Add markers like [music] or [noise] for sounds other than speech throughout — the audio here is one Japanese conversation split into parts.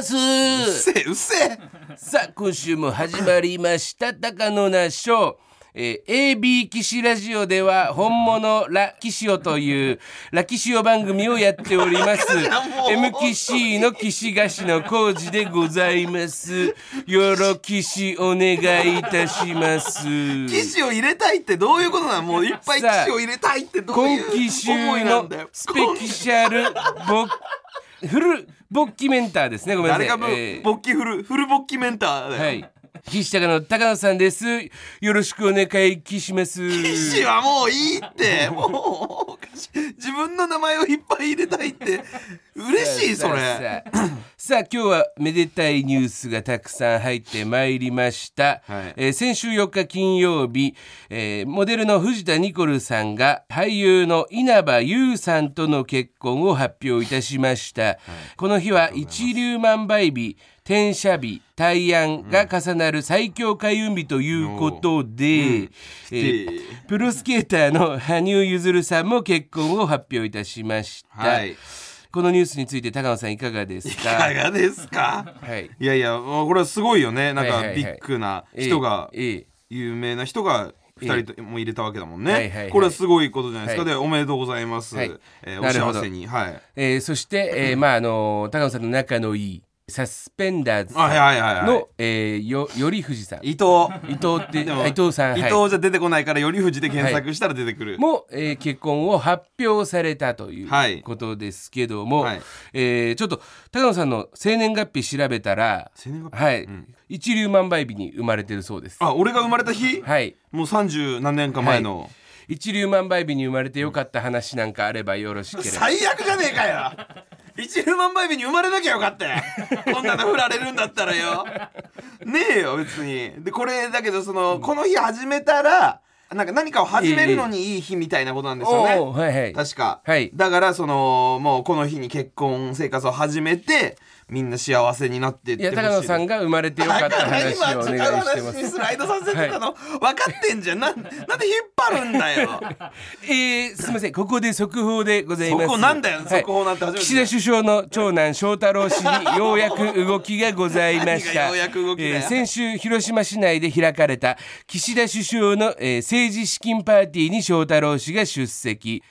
ます。うっせえうっせえ。さあ今週も始まりました。高野那賞えー AB 騎士ラジオでは本物ラキシオというラキシオ番組をやっております。[laughs] M 騎士の騎士菓子の工事でございます。よろ騎士お願いいたします。騎士を入れたいってどういうことなの？もういっぱい騎士を入れたいってどう今いう期週思いなんのだよ。スペキシャルボフルボッキメンターですね。ごめんなさい。誰がぶ、えー。勃起フルフル勃起メンターだよ、はい。岸高の高野さんです。よろしくお願いします。騎士はもういいって。もう自分の名前をいっぱい入れたいって。嬉しいそれ。さあ今日はめでたいニュースがたくさん入ってまいりました、はい。えー先週4日金曜日、えーモデルの藤田ニコルさんが俳優の稲葉優さんとの結婚を発表いたしました、この日は一粒万倍日転写日大安が重なる最強開運日ということで、えープロスケーターの羽生結弦さんも結婚を発表いたしました、はい。このニュースについて高野さんいかがですいかかがですか？はい。いやいやもうこれはすごいよね。なんかビッグな人が有名な人が2人とも入れたわけだもんね、はいはいはい。これはすごいことじゃないですか、はい。でおめでとうございます、はい。えーおなるほど。幸せに。はい。えーそして、えーまああの高野さんの仲のいいサスペンダーズはいさはいはいはい。えーよ頼藤さん。伊藤。伊藤ってでもあ伊藤さん伊はい。藤じゃ出てこないから頼藤で検索したら出てくる、も、えー結婚を発表されたというはい。ことですけども、はい。えーちょっと高野さんの生年月日調べたら生年月日？はい、うん。一粒万倍日に生まれてるそうです。あ俺が生まれた日、はい。もう30何年か前の、一粒万倍日に生まれてよかった話なんかあればよろしければ。最悪じゃねえかよ一粒万倍日に生まれなきゃよかったよ。こんなの振られるんだったらよ。ねえよ別に。でこれだけどそのこの日始めたらなんか何かを始めるのにいい日みたいなことなんですよね、おーはいはい。確か、はい。だからそのもうこの日に結婚生活を始めてみんな幸せになってっいや高野さんが生まれてよかった話をお願いしてます。スライドさせてたの、分かってんじゃん。なんなんで引っ張るんだよ。[laughs] えー、すみませんここで速報でございます。そこなんだよ、はい。速報なんて初めて。岸田首相の長男翔太郎氏にようやく動きがございました。ようやく動きえー先週広島市内で開かれた岸田首相の、えー政治資金パーティーに翔太郎氏が出席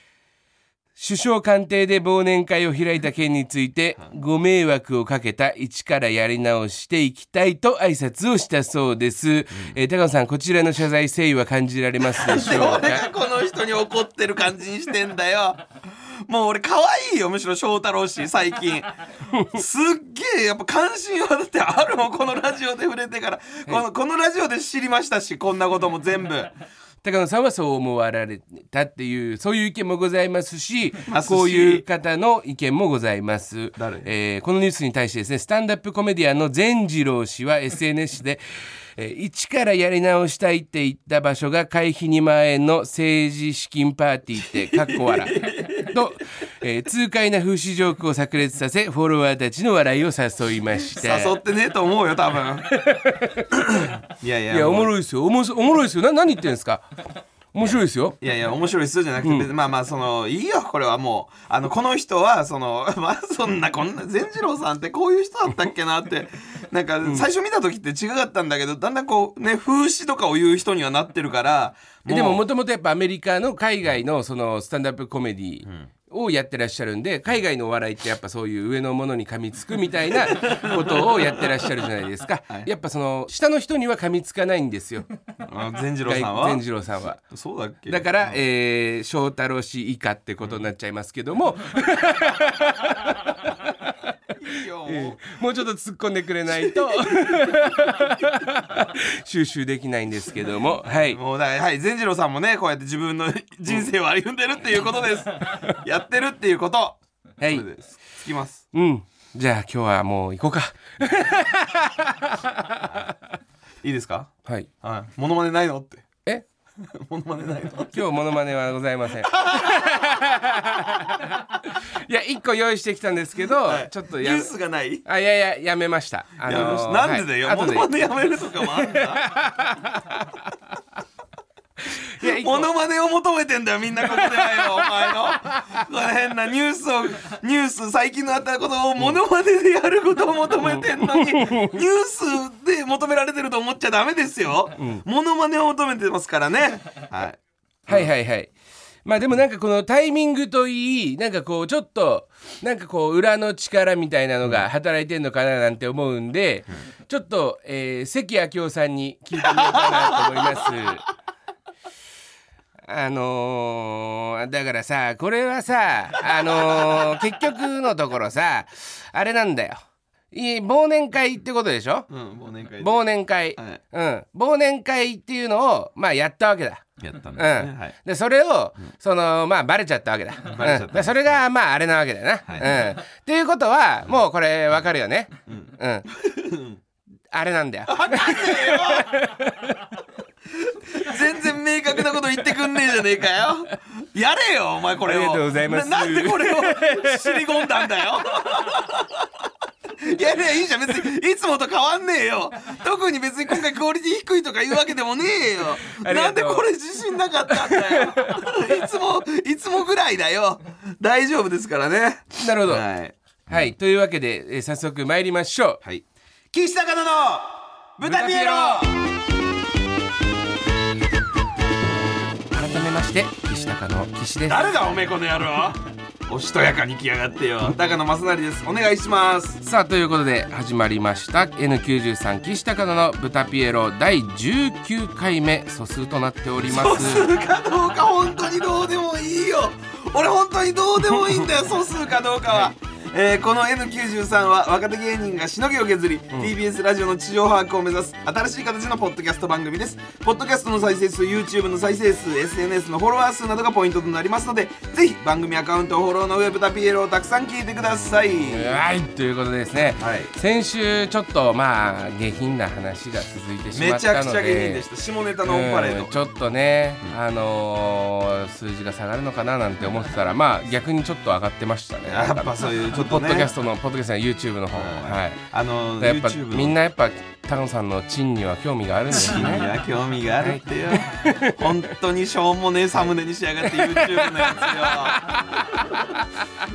首相官邸で忘年会を開いた件についてご迷惑をかけた一からやり直していきたいと挨拶をしたそうです、えー高野さんこちらの謝罪誠意は感じられますでしでょう俺がかこの人に怒ってる感じにしてんだよ。もう俺可愛いよむしろ翔太郎氏最近。すっげえやっぱ関心はだってあるもん。このラジオで触れてから。このこのラジオで知りましたしこんなことも全部高野さんはそう思われたっていうそういう意見もございますし [laughs] こういう方の意見もございます。誰、えーこのニュースに対してですねスタンダップコメディアンの善次郎氏は SNS でえー一からやり直したいって言った場所が会費2万円の政治資金パーティーってかっこ笑と、えー痛快な風刺ジョークを炸裂させフォロワーたちの笑いを誘いました。誘ってねえと思うよ多分。[coughs] いやいやいやおもいろいですよ。おもしおもろいですよ。な何言ってんですか？面白いですよ。いやいや面白いっすよじゃなくて、まあまあそのいいよこれはもう。あのこの人はその [laughs] まあそんなこんな善次郎さんってこういう人だったっけなってなんか最初見た時って違かったんだけどだんだんこうね風刺とかを言う人にはなってるからえでももともとやっぱアメリカの海外のそのスタンダップコメディをやってらっしゃるんで海外のお笑いってやっぱそういう上のものに噛みつくみたいな [laughs] ことをやってらっしゃるじゃないですか、やっぱその下の人には噛みつかないんですよ。あ善次郎さんは？[laughs] 善次郎さんは。そうだっけ？だから、えー、翔太郎氏以下ってことになっちゃいますけども、いいよもうちょっと突っ込んでくれないと。[laughs] 収集できないんですけども。はい。もうだはい善次郎さんもねこうやって自分の [laughs] 人生を歩んでるっていうことです。やってるっていうこと。はい。つきます。うん。じゃあ今日はもう行こうか。[laughs] いいですか？はい。はい。モノマネないのって。え？[laughs] モノマネないの？今日モノマネはございません。[laughs] いや一個用意してきたんですけど、ちょっとやニュースがない？あいやいややめました。あやめましたーなんでだよ、はい。モノマネやめるとかもあんだ [laughs] いやモノマネを求めてんだよみんなここで。はよお前の。この変なニュースをニュース最近のあったことをモノマネでやることを求めてんのに、ニュースで求められてると思っちゃダメですよ、モノマネを求めてますからね。はい。はいはいはい。まあでもなんかこのタイミングといいなんかこうちょっとなんかこう裏の力みたいなのが働いてんのかななんて思うんで、ちょっと、えー、関明夫さんに聞いてみようかなと思います。あのーだからさこれはさあのー結局のところさあれなんだよ。いい忘年会ってことでしょ？うん忘年会で忘年会、はいうん、忘年会っていうのをまあやったわけだ。やったんうんですね、はいでそれを、そのまあバレちゃったわけだ。[laughs] バレちゃったうんでそれがまああれなわけだよな。はいうん。っていうことはもうこれわかるよね。うん。あれなんだよ。[laughs] 全然明確なこと言ってくんねえじゃねえかよ。やれよお前これを。ありがとうございます。ななんでこれを尻込んだんだよ。[laughs] やれやいいじゃん別に。いつもと変わんねえよ。特に別に今回クオリティ低いとか言うわけでもねえよ。ありがとう。んなでこれ自信なかったんだよ。いつもいつもぐらいだよ。大丈夫ですからね。なるほど。ははいい。というわけで、えー早速参りましょう。はい。岸高野の豚ピエロめまして岸高の岸です。誰だおめえこの野郎。おしとやかに来やがってよ。高野正成です。お願いします。さあということで始まりました。N93 岸高野の豚ピエロ第19回目素数となっております。素数かどうか本当にどうでもいいよ。俺本当にどうでもいいんだよ素数かどうかは。えーこの N93 は若手芸人がしのぎを削り、TBS ラジオの地上把握を目指す新しい形のポッドキャスト番組です。ポッドキャストの再生数 YouTube の再生数 SNS のフォロワー数などがポイントとなりますのでぜひ番組アカウントをフォローの上豚ピエロをたくさん聞いてください、はいということでですね、はい。先週ちょっとまあ下品な話が続いてしまめちゃくちゃ芸人でした。下ネタのオンパレード。うんちょっとね、あのー数字が下がるのかななんて思ってたらまあ逆にちょっと上がってましたね。やっぱそういうポッドキャストのポッドキャストの YouTube の方はい。あのやっぱみんなやっぱ高野さんのチンには興味があるんですいねや興味があるってよ、本当にしょうもねえサムネにしやがって YouTube のやつよ。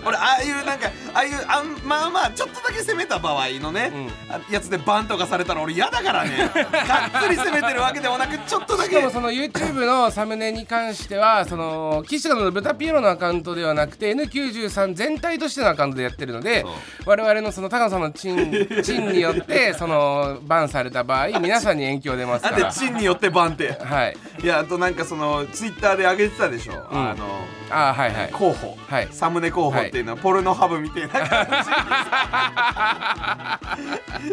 俺ああいうなんかああいうあんまあまあちょっとだけ攻めた場合のね、あやつでバンとかされたら俺嫌だからね。がっつり攻めてるわけでもなくちょっとだけ。しかもその YouTube のサムネに関してはその岸田の豚ピエロのアカウントではなくて N93 全体としてのアカウントでやってるので我々のその高野さんのチンチンによってそのバンされた場合皆さんに影響出ますなんでからチンによってバンってはい。いやあとなんかそのツイッターで上げてたでしょ、あのあーはいはい。候補、はい。サムネ候補っていうのはポルノハブみたいな感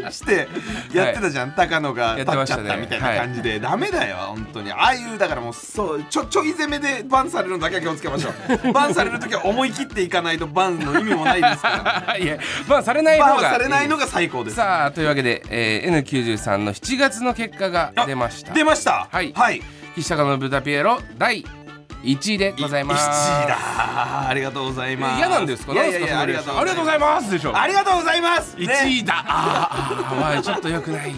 じ [laughs] してやってたじゃん、高野が立っちゃったみたいな感じで、ダメだよ本当に。ああいうだからもうそうちょちょい攻めでバンされるのだけは気をつけましょう。[laughs] バンされる時は思い切っていかないとバンの意味もないですから。[laughs] いやバンされないバン方がはされないのが最高です。さあというわけで、えー N93 の7月の結果が出ました。出ました？はい。はい。岸高の豚ピエロ第1位でございます。1位だ。ありがとうございます。嫌なんですか？いやいやありがとうございます。ありがとうございますでしょ。ありがとうございます。1ね位だ、あまあちょっと良くない。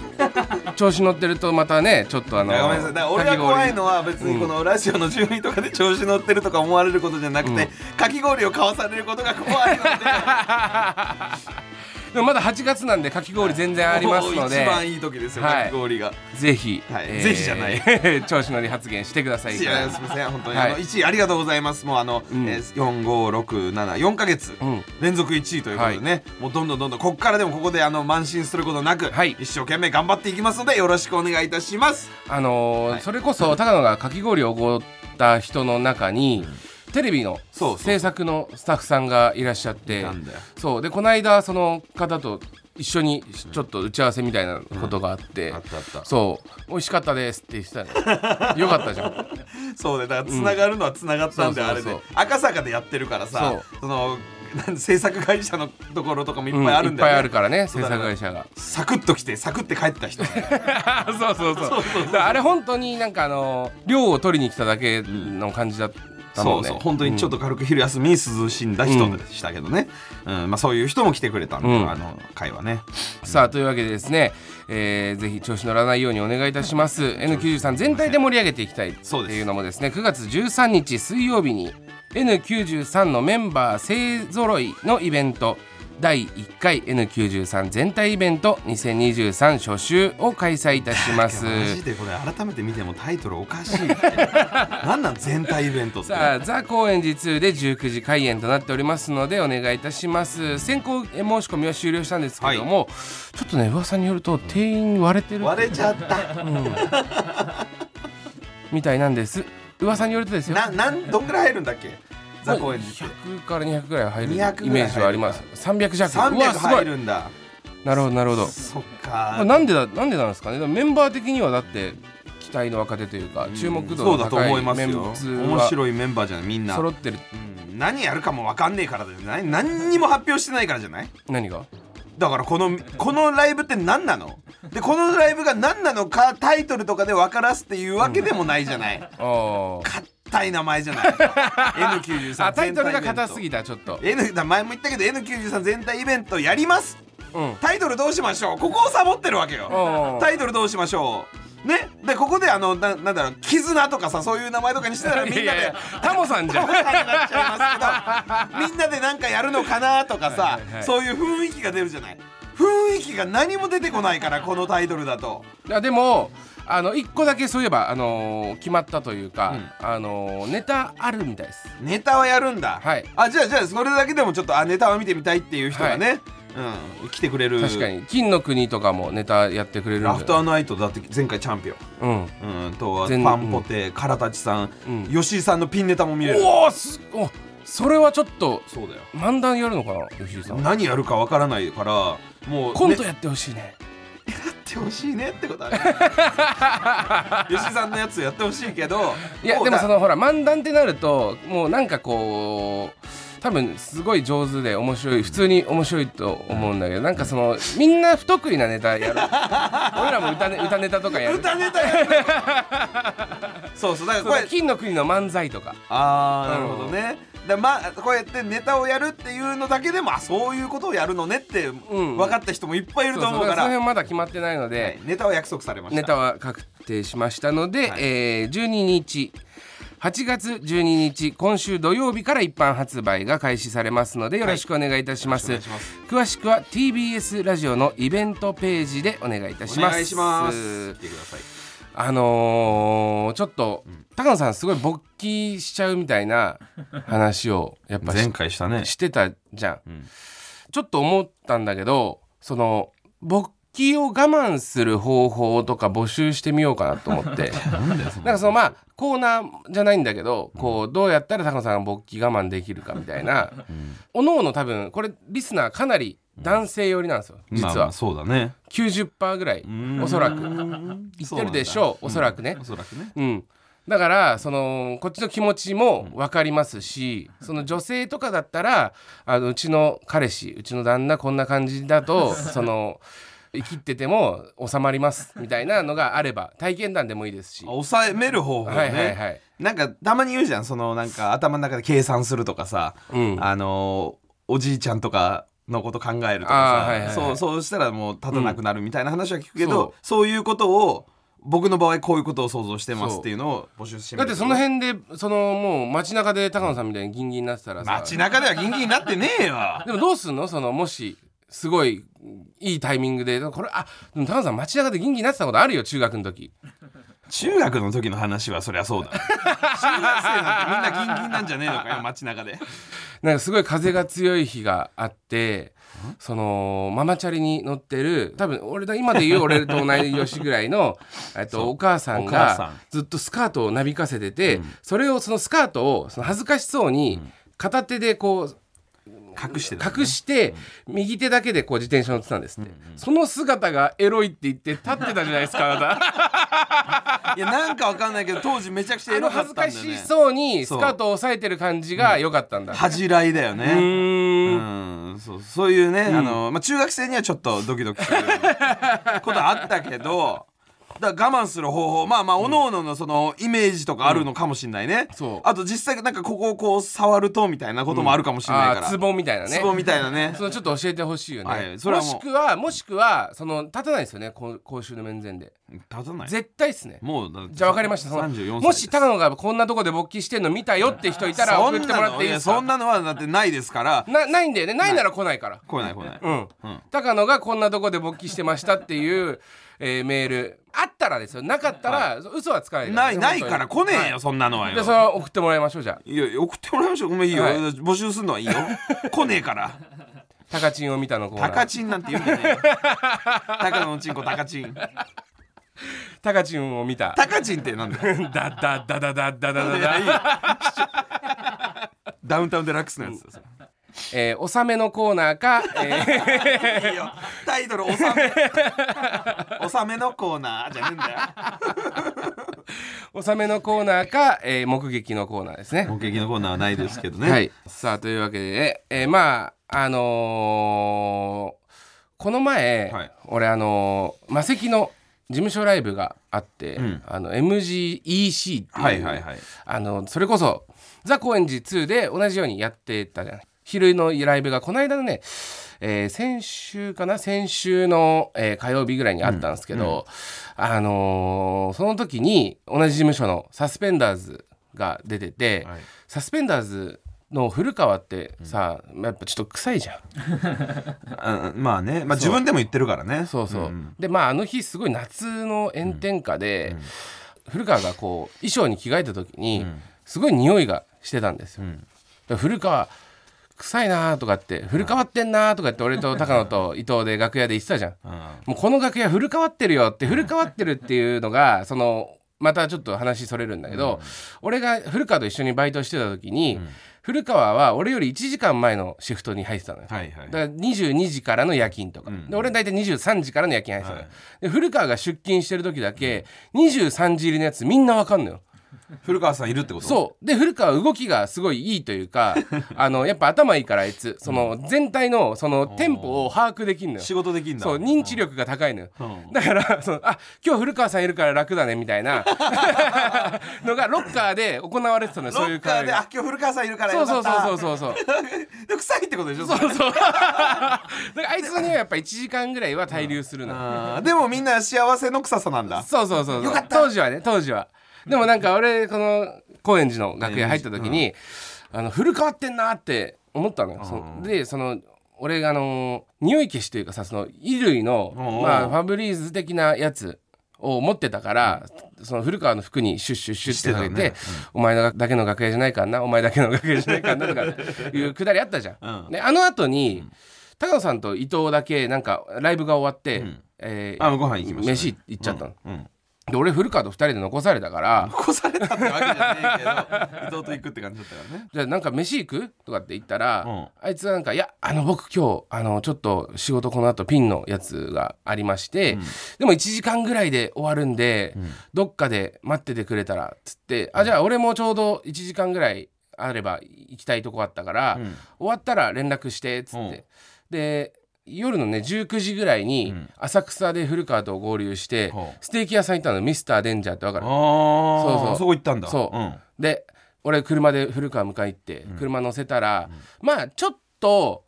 調子乗ってるとまたねちょっとあのごめんなさい。俺が怖いのは別にこのラジオの順位とかで調子乗ってるとか思われることじゃなくて、かき氷を買わされることが怖いので [laughs] でもまだ8月なんでかき氷全然ありますので。一番いい時ですよ、はい。かき氷が。ぜひ、はい。ぜひじゃない。[laughs] 調子乗り発言してくださいいやすみません本当に、はい。あの1位ありがとうございます。もうあの、ん。えー、4567ヶ月、うん。連続1位ということでね、もうどんどんどんどんここからでもここであの慢心することなく、はい。一生懸命頑張っていきますのでよろしくお願いいたします。あのそれこそ高野がかき氷をおごった人の中に、テレビの制作のスタッフさんがいらっしゃって。そう。でこの間その方と一緒にちょっと打ち合わせみたいなことがあって、あったあった。そう。美味しかったですって言ってたの。[laughs] よかったじゃん。そうね。だからつながるのはつながったんで、うん。あれで。赤坂でやってるからさそその制作会社のところとかもいっうんぱいあるんだよ、ね。いっぱいあるからね制作会社が。サクッと来てサクッて帰ってた人 [laughs] そうそうそう。あれ本当になんかあの量を取りに来ただけの感じだっったもんねそうそう本当にちょっと軽く昼休みに涼しんだ人でしたけどね、うん。まあ、そういう人も来てくれたんで、うん。あの会はね。さあというわけでですね、えーぜひ調子乗らないようにお願いいたします。N93 全体で盛り上げていきたいっていうのもですね9月13日水曜日に N93 のメンバー勢ぞろいのイベント第1回 N93 全体イベント2023初週を開催いたします。マジでこれ改めて見てもタイトルおかしいって。[laughs] なん全体イベントって。さあザ・高円寺2で19時開演となっておりますのでお願いいたします。先行申し込みは終了したんですけども、ちょっとね噂によると定員割れてる割れちゃった。[laughs] みたいなんです。噂によるとですよ。ななんどんぐらい入るんだっけ？ザコエン寺って100から200ぐらい入る200イメージはあります。300弱う300わすごい入るんだ。なるほどなるほど。そっまあかなんでだなんでなんですかね。でもメンバー的にはだって期待の若手というか注目度そうだとの高い思いますよ。メンツ面は白いメンバーじゃないみんな、揃ってる。うん。何やるかも分かんねえからだよ何何にも発表してないからじゃない？何が？だからこのこのライブって何なの？でこのライブが何なのかタイトルとかで分からすっていうわけでもないじゃない。[laughs] あー硬い名前じゃない。N93 あタイトルが硬すぎぎたちょっと。N だ前も言ったけど N93 全体イベントやります。うん。タイトルどうしましょう。ここをサボってるわけよ。うんタイトルどうしましょう。ね。でここであのななんだろう絆とかさそういう名前とかにしてたらみんなでいやいやタモさんじゃん。なっちゃいますけどみんなでなんかやるのかなとかさ、はいはいはい。そういう雰囲気が出るじゃない。雰囲気が何も出てこないからこのタイトルだと。いやでもあの一個だけそういえばあのー決まったというか、あのーネタあるみたいです。ネタはやるんだ、はい。あじゃあじゃあそれだけでもちょっとあネタは見てみたいっていう人がね、うん、来てくれる。確かに。金の国とかもネタやってくれるんでアフターナイトだって前回チャンピオン。うん。うん、とは全パンポテ、カラタチさん、うん。吉井さんのピンネタも見れる。おおすおそれはちょっとそうだよ。漫談やるのかな吉井さん。何やるかわからないからもうねコントやってほしいね。やってほしいねってことある [laughs] 吉井さんのやつやってほしいけどいやでもそのほら漫談ってなるともうなんかこう多分すごい上手で面白い普通に面白いと思うんだけどなんかそのみんな不得意なネタやる。[laughs] 俺らも歌,、ね、歌ネタとかやる。歌ネタやる。そうそうだからこれ金の国の漫才とか。ああなるほどね。だまあこうやってネタをやるっていうのだけでもあそういうことをやるのねってん。分かった人もいっぱいいると思うから。だからその辺まだ決まってないので、はいネタは約束されました。ネタは確定しましたので、はい。えー12日8月12日今週土曜日から一般発売が開始されますのでよろしくお願いいたします,、よろしくお願いし詳しくは TBS ラジオのイベントページでお願いいたします。お願いします。来てください。あのーちょっと、高野さんすごい勃起しちゃうみたいな話をやっぱし [laughs] 前回したね。してたじゃん、ん。ちょっと思ったんだけどその勃起を我慢する方法とか募集してみようかなと思って。[laughs] なんかそのまあコーナーじゃないんだけどこうどうやったら高野さんが勃起我慢できるかみたいな、おのおの多分これリスナーかなり男性寄りなんですよ実は、まあまあそうだね。90%ぐらいおそらく。言ってるでしょうおそらくね。おそらくね。うん、だからそのこっちの気持ちも分かりますし、その女性とかだったらあのうちの彼氏うちの旦那こんな感じだと [laughs] その生きってても収まりますみたいなのがあれば体験談でもいいですし。抑えめる方法ね、はいはいはい。なんかたまに言うじゃん。そのなんか頭の中で計算するとかさ、うん。あのおじいちゃんとかのこと考えるとかさ、はいはいはい。そうそうしたらもう立たなくなるみたいな話は聞くけど、そう。そういうことを僕の場合こういうことを想像してますっていうのを募集してだってその辺でそのもう街中で高野さんみたいにギンギンになってたらさ。街中ではギンギンになってねえよ。でもどうすんの？そのもしすごいいいタイミングでこれあでも高野さん街中でギンギンになってたことあるよ中学の時。[laughs] 中学の時の話はそりゃそうだ。[laughs] 中学生なんてみんなギンギンなんじゃねえのかよ街中で。なんかすごい風が強い日があってそのママチャリに乗ってる多分俺だ今で言う俺と同い年ぐらいのえっとお母さんがん。ずっとスカートをなびかせてて、それをそのスカートをその恥ずかしそうに片手でこう隠してた、隠して右手だけでこう自転車乗ってたんですって、その姿がエロいって言って立ってたじゃないですかあなた。[laughs] いやなんかわかんないけど当時めちゃくちゃエロかった恥ずかんだよね。しそうにスカートを押さえてる感じが良かったんだ、恥じらいだよね。うーん。うん、そう。そういうね、あのまあ、中学生にはちょっとドキドキすることあったけどだ我慢する方法。まあまあおのおののそのイメージとかあるのかもしれないね、そう。あと実際なんかここをこう触るとみたいなこともあるかもしれないから、あーツボみたいなね。ツボみたいなね。[laughs] そのちょっと教えてほしいよね、はい。それはもしくはもしくはその立たないですよね。こ公衆の面前で。立たない？絶対っすね。もうじゃあ分かりました。その34歳。もし高野がこんなとこで勃起してんの見たよって人いたらそ送ってもらんなのいやっていいですか？そんなのはだってないですから。なないんだよね。ないなら来ないから。来ない来ない、うん、うん。高野がこんなとこで勃起してましたっていう、えーメール。あったらですよ。なかったら、嘘はつかないからないないから来ねえよ、はい。そんなのはよ。でそれは送ってもらいましょうじゃあ。いや送ってもらいましょう。ごめんいいよ、はい募集するのはいいよ。来ねえから。タカチンを見たのコーナータカチンなんて言うんじゃねえよ。タカのチンコタカチンタカチンを見た。タカチンってなんだよ。ダダダダダダダダいやいいダよ。ダウンタウンデラックスのやつですえー、納めのコーナーか、えー。いいよ。タイトル「納め」納めのコーナーじゃねえんだよ。納めのコーナーか、えー、目撃のコーナーですね。目撃のコーナーはないですけどね。はい、さあというわけで、えーまああのーこの前、はい。俺あのー、魔石の事務所ライブがあって、ん。あの MGEC っていう、はいはいはい。あのそれこそ「ザ・高円寺2」で同じようにやってたじゃない昼のライブがこの間のね、えー先週かな？先週の、えー火曜日ぐらいにあったんですけど、あのーその時に同じ事務所のサスペンダーズが出てて、はい。サスペンダーズの古川ってさ、やっぱちょっと臭いじゃん。あ [laughs] まあね、まあ、自分でも言ってるからね。そうそう、ん。でまああの日すごい夏の炎天下で、古川がこう衣装に着替えた時に、すごい匂いがしてたんですよ、古川臭いなーとかって古川ってんなーとかって俺と高野と伊藤で楽屋で言ってたじゃん。うん。もうこの楽屋古川ってるよって古川ってるっていうのがそのまたちょっと話それるんだけど、俺が古川と一緒にバイトしてた時に、古川は俺より1時間前のシフトに入ってたのよ、はいはい。だから22時からの夜勤とか、ん。で俺大体23時からの夜勤入ってたのよ、はい。で古川が出勤してる時だけ23時入りのやつみんなわかんのよ古川さんいるってこと？そう。で古川は動きがすごいいいというか [laughs] あのやっぱ頭いいからあいつその全体のそのテンポを把握できるのよ。仕事できんだ。そう認知力が高いのよ、うん。だからそのあ今日古川さんいるから楽だねみたいな。[laughs] のがロッカーで行われてたのよロそういうッカーであ今日古川さんいるからそうそうそうそううそうそう。[laughs] で臭いってことでしょそうそう。だからあいつにはやっぱ1時間ぐらいは滞留するの、でもみんな幸せの臭さなんだ。そうそうそうそう。よかった。当時はね当時は [laughs] でもなんか俺この高円寺の楽屋入った時に、あの古変わってんなって思ったのよ、そう。んでその俺があの匂い消しというかさその衣類の、うん。まあ、ファブリーズ的なやつを持ってたから、その古川の服にシュッシュッシュッってかけてしてたね。お前だけの楽屋じゃないからなお前だけの楽屋じゃないからなとか [laughs] いうくだりあったじゃん。うん。であの後に、高野さんと伊藤だけなんかライブが終わって、ん。えーあご飯行きましたね。飯行っちゃったの。うんで俺古川と2人で残されたから。残されたってわけじゃねえけど伊藤と行くって感じだったからね。[laughs] じゃあなんか飯行くとかって言ったら、うん。あいつがなんか「いやあの僕今日あのちょっと仕事この後ピンのやつがありまして、でも1時間ぐらいで終わるんで、どっかで待っててくれたら」っつって「あじゃあ俺もちょうど1時間ぐらいあれば行きたいとこあったから、うん。終わったら連絡して」っつって、で夜のね19時ぐらいに浅草で古川と合流して、ほう。ステーキ屋さん行ったのミスターデンジャーって分かる？ああそうそう。そこ行ったんだ。そう、ん。で俺車で古川迎え行って車乗せたら、まあちょっと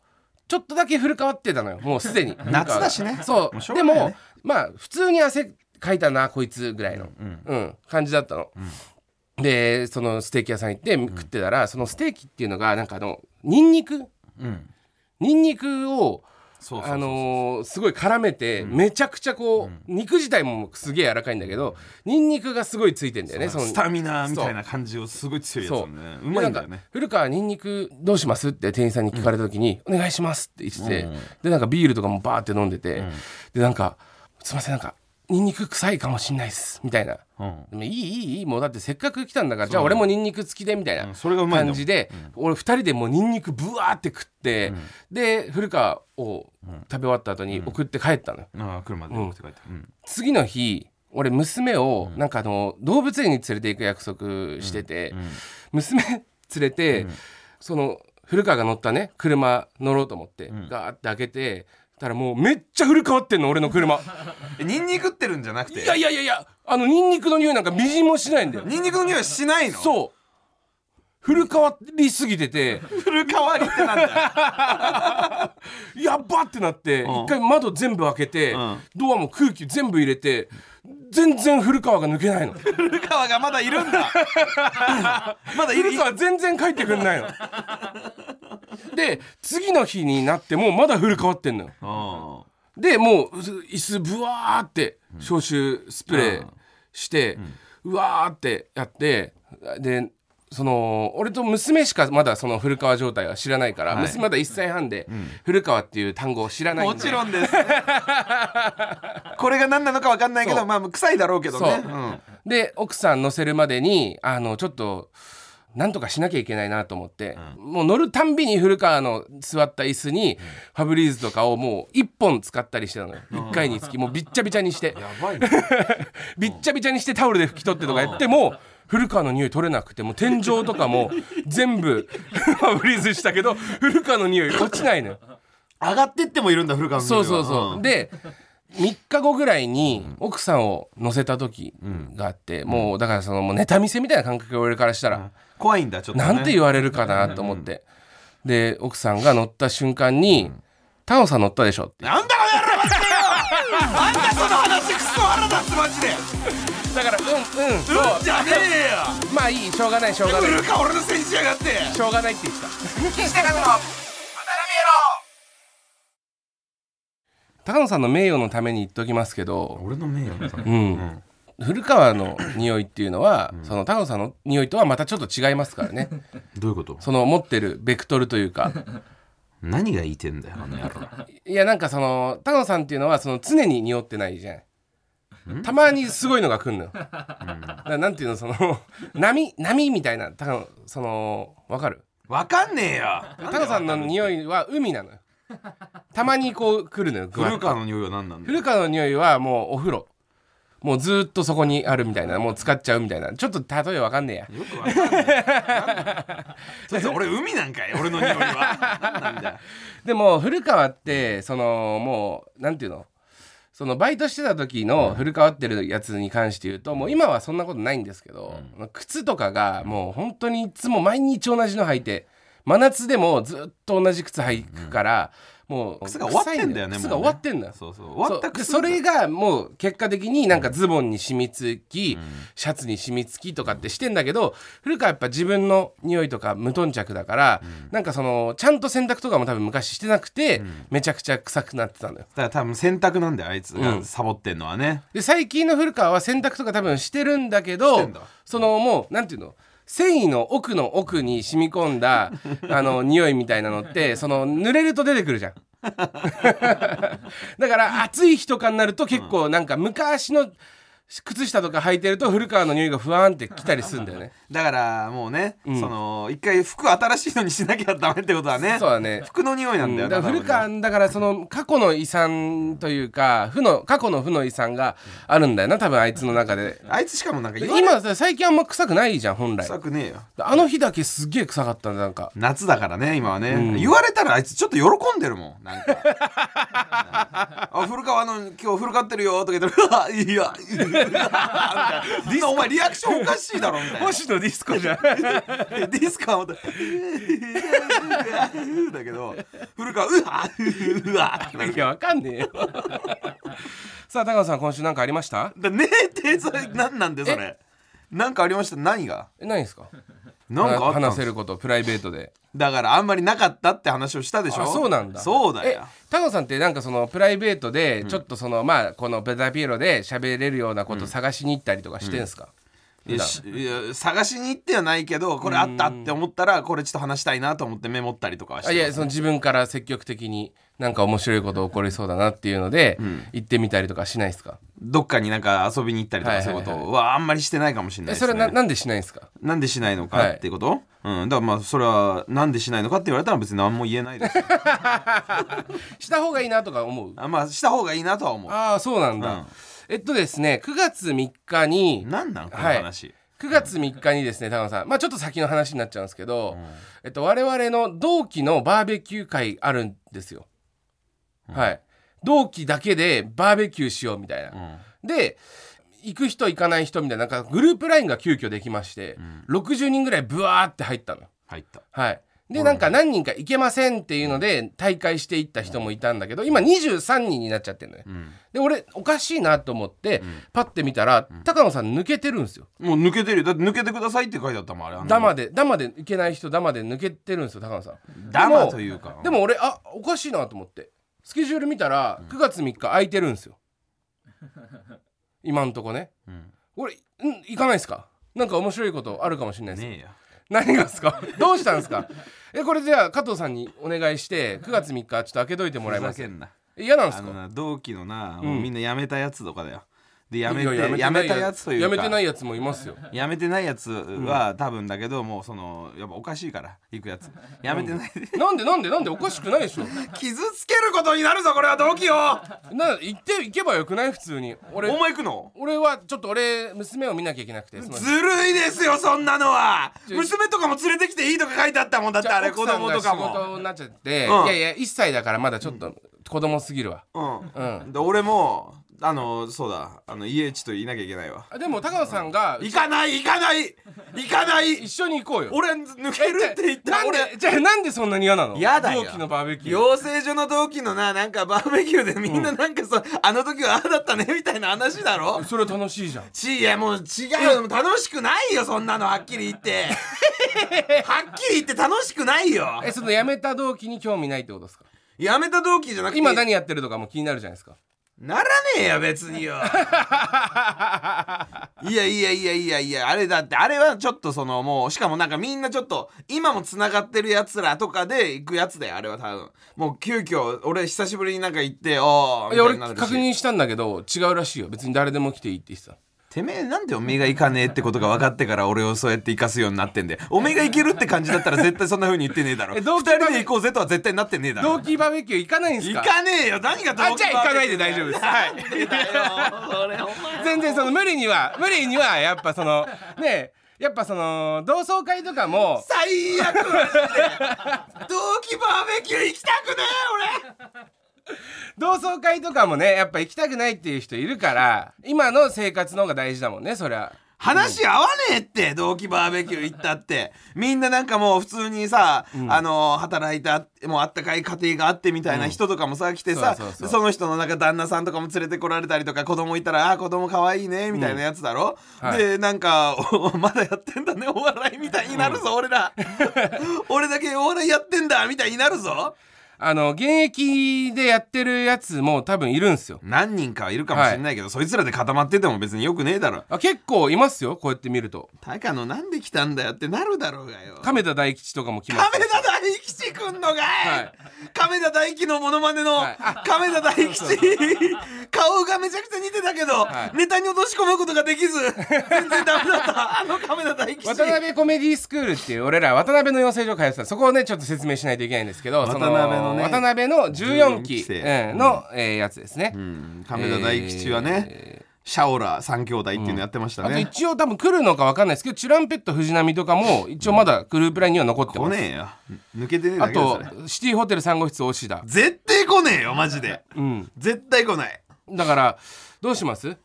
ちょっとだけ古川ってたのよもうすでに。[laughs] 夏だしね。そう。でもまあ普通に汗かいたなこいつぐらいの、うんうん、感じだったの、でそのステーキ屋さん行って食ってたら、そのステーキっていうのがなんかあのニンニク？うん。ニンニクをあのーすごい絡めて、めちゃくちゃこう、肉自体もすげえ柔らかいんだけどニンニクがすごいついてんだよねそのスタミナみたいな感じをすごい強いやつ。ねう。まいんだよね。か古川ニンニクどうしますって店員さんに聞かれた時に「お願いします」って言ってて、うん。でなんかビールとかもバーって飲んでて、でなんか「すいませんなんかニンニク臭いかもしんないっす」みたいな。うん「でもいいいいいいもうだってせっかく来たんだからじゃあ俺もニンニク付きで」みたいな感じで、俺二人でもうニンニクブワーって食って、で古川を食べ終わった後に送って帰ったのよ。ああ車で送って帰った。うん。次の日俺娘をなんかあの動物園に連れて行く約束してて、娘連れて、その古川が乗ったね車乗ろうと思って、ガーって開けてたらもうめっちゃ古変わってんの俺の車。[laughs] えニンニクってるんじゃなくて？いやいやいやいやあのニンニクの匂いなんかみじんもしないんだよ。ニンニクの匂いしないの？そう。古変わりすぎてて。[laughs] 古変わりってなんだ。よ [laughs] やっばってなってうん。一回窓全部開けてうん。ドアも空気全部入れて全然古川が抜けないの。古川がまだいるんだ。まだいる。古川全然帰ってくんないので次の日になってもまだ古変わってんのよ。うんでもう椅子ブワーって消臭スプレーして、うわーってやってでその俺と娘しかまだその古川状態は知らないから、はい。娘まだ1歳半で古川っていう単語を知らないもちろんです。[laughs] これが何なのか分かんないけどまあ臭いだろうけどね。うん。で奥さん乗せるまでにあのちょっとなんとかしなきゃいけないなと思って、もう乗るたんびに古川の座った椅子にファブリーズとかをもう1本使ったりしてたのよ。1回につきもうびっちゃびちゃにして。やばいね。[laughs] びっちゃびちゃにしてタオルで拭き取ってとかやっても古川の匂い取れなくてもう天井とかも全部 [laughs] ファブリーズしたけど古川の匂い落ちないのよ。上がってってもいるんだ古川の匂いうは。そそうそう、ん。で3日後ぐらいに奥さんを乗せた時があって、もうだからそのもうネタ見せみたいな感覚が俺からしたら、怖いんだちょっとね。なんて言われるかなと思って、で奥さんが乗った瞬間に「タオさん乗ったでしょ」って。なんだこの野郎待ってよなんだその話クソ腹立つマジで。だから「うんうんそう。うんじゃねえよ。まあいいしょうがないしょうがない。俺のせいにしやがって。しょうがないって言ってた岸田和の渡高野さんの名誉のために言っときますけど、俺の名誉のためうん古川の匂いっていうのは、その高野さんの匂いとはまたちょっと違いますからね。[laughs] どういうこと？その持ってるベクトルというか。[laughs] 何が言いてんだよあの野郎。いやなんかその高野さんっていうのはその常に匂ってないじゃん。たまにすごいのが来んのよ、だからなんていうのその [laughs] 波波みたいな。高野そのわかる？わかんねえよ。高野さんの匂いは海なのよ。たまにこう来るのよ古と。川の匂いは何なんだよ。古川の匂いはもうお風呂もうずーっとそこにあるみたいなもう使っちゃうみたいな。ちょっと例えわかんねえや。よくわかんない。[laughs] それ俺海なんかい。俺の匂いは。何なんだよ。でも古川ってそのもうなんていうの？そのバイトしてた時の古川ってるやつに関して言うともう今はそんなことないんですけど、靴とかがもう本当にいつも毎日同じの履いて真夏でもずっと同じ靴履くから、もう靴が終わってんだよね靴が終わってんだよそうそう。終わった靴それがもう結果的になんかズボンに染みつき、シャツに染みつきとかってしてんだけど古川やっぱ自分の匂いとか無頓着だから、なんかそのちゃんと洗濯とかも多分昔してなくて、めちゃくちゃ臭くなってたのよ。だから多分洗濯なんだよあいつ。うん。がサボってんのはね、で最近の古川は洗濯とか多分してるんだけどそのもうなんていうの？繊維の奥の奥に染み込んだ [laughs] あの匂いみたいなのってその濡れると出てくるじゃん。[laughs] だから暑い日とかになると結構なんか昔の靴下とか履いてると古川の匂いがふわーんってきたりするんだよね。[laughs] だからもうね、ん。その一回服新しいのにしなきゃダメってことはねそうだね。服の匂いなんだよ、だから古川だからその過去の遺産というか負の過去の負の遺産があるんだよな多分あいつの中で。あいつしかもなんか今さ最近あんま臭くないじゃん本来。臭くねえよ。あの日だけすっげえ臭かったんだなんか。夏だからね今はね、ん。言われたらあいつちょっと喜んでるもん [laughs] なんか。あ古川の今日古川ってるよとか言ってる [laughs] いやうわみんなお前リアクションおかしいだろみたいな。星野ディスコじゃん。[laughs] ディスコはまた。だけど古川うわうわいやわかんねえよ。さあ高野さん今週何かありました？だねえってそれ何なんでそれ？なんかありました？何が？え何ですか？なんかあったん話ですせることプライベートで。だからあんまりなかったって話をしたでしょ？あそうなんだ。えそうだよ。高野さんってなんかそのプライベートでちょっとその、まあこのベタピエロで喋れるようなこと探しに行ったりとかしてんすか、いや探しに行ってはないけどこれあったって思ったらこれちょっと話したいなと思ってメモったりとかはしてあいやその自分から積極的になんか面白いこと起こりそうだなっていうので、行ってみたりとかしないですか？どっかになんか遊びに行ったりとかそういうことはあんまりしてないかもしれないですね。えそれはななんでしないんですか？なんでしないのはいかっていうこと、うん。だからまあそれはなんでしないのかって言われたら別に何も言えないですよ。[laughs] した方がいいなとか思う？あまあした方がいいなとは思う。ああそうなんだ、うんえっとですね9月3日になんなんこのはい。話、9月3日にですね高野さん。まあちょっと先の話になっちゃうんですけど、えっと、我々の同期のバーベキュー会あるんですよ、はい。同期だけでバーベキューしようみたいな、で行く人行かない人みたいななんかグループ LINE が急遽できまして、60人ぐらいブワーって入ったの入った。はいでなんか何人か行けませんっていうので大会していった人もいたんだけど今23人になっちゃってるのね、で俺おかしいなと思って、パッて見たら高野さん抜けてるんですよ。もう抜けてるよ。だって抜けてくださいって書いてあったもんあれ。ダマでダマで行けない人ダマで抜けてるんですよ高野さん。ダマというか。でも俺あおかしいなと思って。スケジュール見たら9月3日空いてるんですよ。今んとこね。うん。俺ん行かないですか？なんか面白いことあるかもしれないです、ねえや何がですか？[laughs] どうしたんですか？えこれじゃあ加藤さんにお願いして9月3日ちょっと開けといてもらえます。嫌なんですか？同期のな、ん。もうみんな辞めたやつとかだよで辞めていや辞めたやつというか。辞めてないやつもいますよ。辞めてないやつは、多分だけどもうそのやっぱおかしいから行くやつ。辞めてない、なんで？なんで？なんで？おかしくないでしょ。[laughs] 傷つけることになるぞこれは同期よな行って行けばよくない？普通に。俺お前行くの？俺はちょっと俺娘を見なきゃいけなくてずるいですよそんなのは。娘とかも連れてきていいとか書いてあったもんだってあれ子奥さんが仕供とかも。事になっちゃって、うん。いやいや1歳だからまだちょっと子供すぎるわ、うん、うん。で俺もあのそうだ。あの家地といなきゃいけないわ。あでも高野さんが行かない行かない行かない。一緒に行こうよ。俺抜けるって言ったなん俺でじゃあなんでそんなに嫌なの？嫌だよ。同期のバーベキュー。養成所の同期のななんかバーベキューでみんななんかさ、あの時はああだったねみたいな話だろ？それ楽しいじゃん。ちいやもう違うよ。楽しくないよそんなのはっきり言って。[laughs] はっきり言って楽しくないよ。えその辞めた同期に興味ないってことですか？やめた同期じゃなくて。今何やってるとかも気になるじゃないですか。ならねえよ別によ。[laughs] いやいやいやいやいやあれだってあれはちょっとそのもうしかもなんかみんなちょっと今もつながってるやつらとかで行くやつだよあれは多分。もう急遽俺久しぶりになんか行っておーいや俺確認したんだけど違うらしいよ。別に誰でも来ていいって言ってたてめえなんでおめえが行かねえってことが分かってから俺をそうやって行かすようになってんでおめえが行けるって感じだったら絶対そんな風に言ってねえだろ。同期人で行こうぜとは絶対なってねえだろ。同期バーベキュー行かないんすか？行かねえよ何があじゃあ行かないで大丈夫です。はい。[laughs] 全然その無理には無理にはやっぱそのねやっぱその同窓会とかも最悪マジで。同期バーベキュー行きたくねえ俺 [laughs] 同窓会とかもねやっぱ行きたくないっていう人いるから今の生活の方が大事だもんねそりゃ。話合わねえって同期バーベキュー行ったって。みんななんかもう普通にさ、あの働いてあもうあったかい家庭があってみたいな人とかもさ来てさ、その人のなんか旦那さんとかも連れてこられたりとか子供いたら「あー子供可愛いね」みたいなやつだろ、はい。でなんかお [laughs] まだやってんだねお笑いみたいになるぞ、俺ら。[laughs] 俺だけお笑いやってんだみたいになるぞあの現役でやってるやつも多分いるんすよ。何人かはいるかもしれないけど、そいつらで固まってても別によくねえだろ。あ結構いますよこうやって見ると。高野なんで来たんだよってなるだろうがよ。亀田大吉とかも来ます亀田大吉くんのかい、はい。亀田大吉のモノマネのはい。あ亀田大吉、[laughs] 顔がめちゃくちゃ似てたけど、はい。ネタに落とし込むことができず全然ダメだった。あの亀田大吉。渡辺コメディスクールっていう俺ら渡辺の養成所通ってた。そこをねちょっと説明しないといけないんですけどそ渡辺のね。渡辺の14期14期生うん。の、えーやつですね、うん。亀田大吉はね、シャオラ三兄弟っていうのやってましたあとね、一応多分来るのか分かんないですけどチュランペット藤波とかも一応まだグループラインには残ってます、来ねえよ。抜けてねえだあとけだそれ。シティホテル3号室押田。絶対来ねえよマジで。うん。絶対来ない。だからどうします？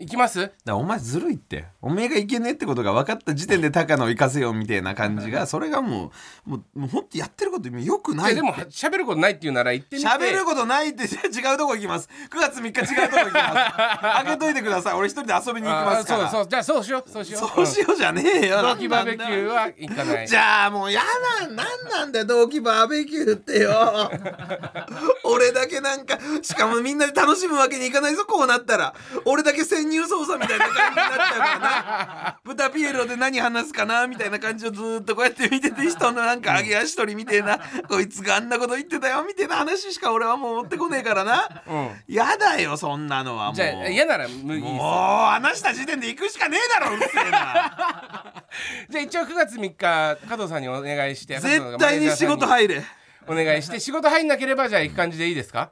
行きます？だお前ずるいって。おめえがいけねえってことが分かった時点で高野を行かせようみたいな感じがそれがもうもうもうほんとやってることよくないでも喋ることないっていうなら行ってみて。喋ることないって [laughs] 違うとこ行きます。9月3日違うとこ行きます。[laughs] 開けといてください。俺一人で遊びに行きますから。あそうそう。じゃあそうしよう。そうしよう。そうしようじゃねえよ。同期バーベキューは行かない。じゃあもうやなんなんなんだよ同期バーベキューってよ。[laughs] 俺だけなんかしかもみんなで楽しむわけにいかないぞこうなったら。俺だけ潜入捜査みたいな感じになっちゃうからな。豚ピエロで何話すかなみたいな感じをずーっとこうやって見てて人のなんか揚げ足取りみたいな。こいつがあんなこと言ってたよみたいな話しか俺はもう持ってこねえからな。うん。やだよそんなのはもう。じゃあ嫌なら麦もう話した時点で行くしかねえだろうるせえな。[laughs] じゃあ一応9月3日加藤さんにお願いして絶対に仕事入れ。お願いして仕事入んなければじゃあ行く感じでいいですか？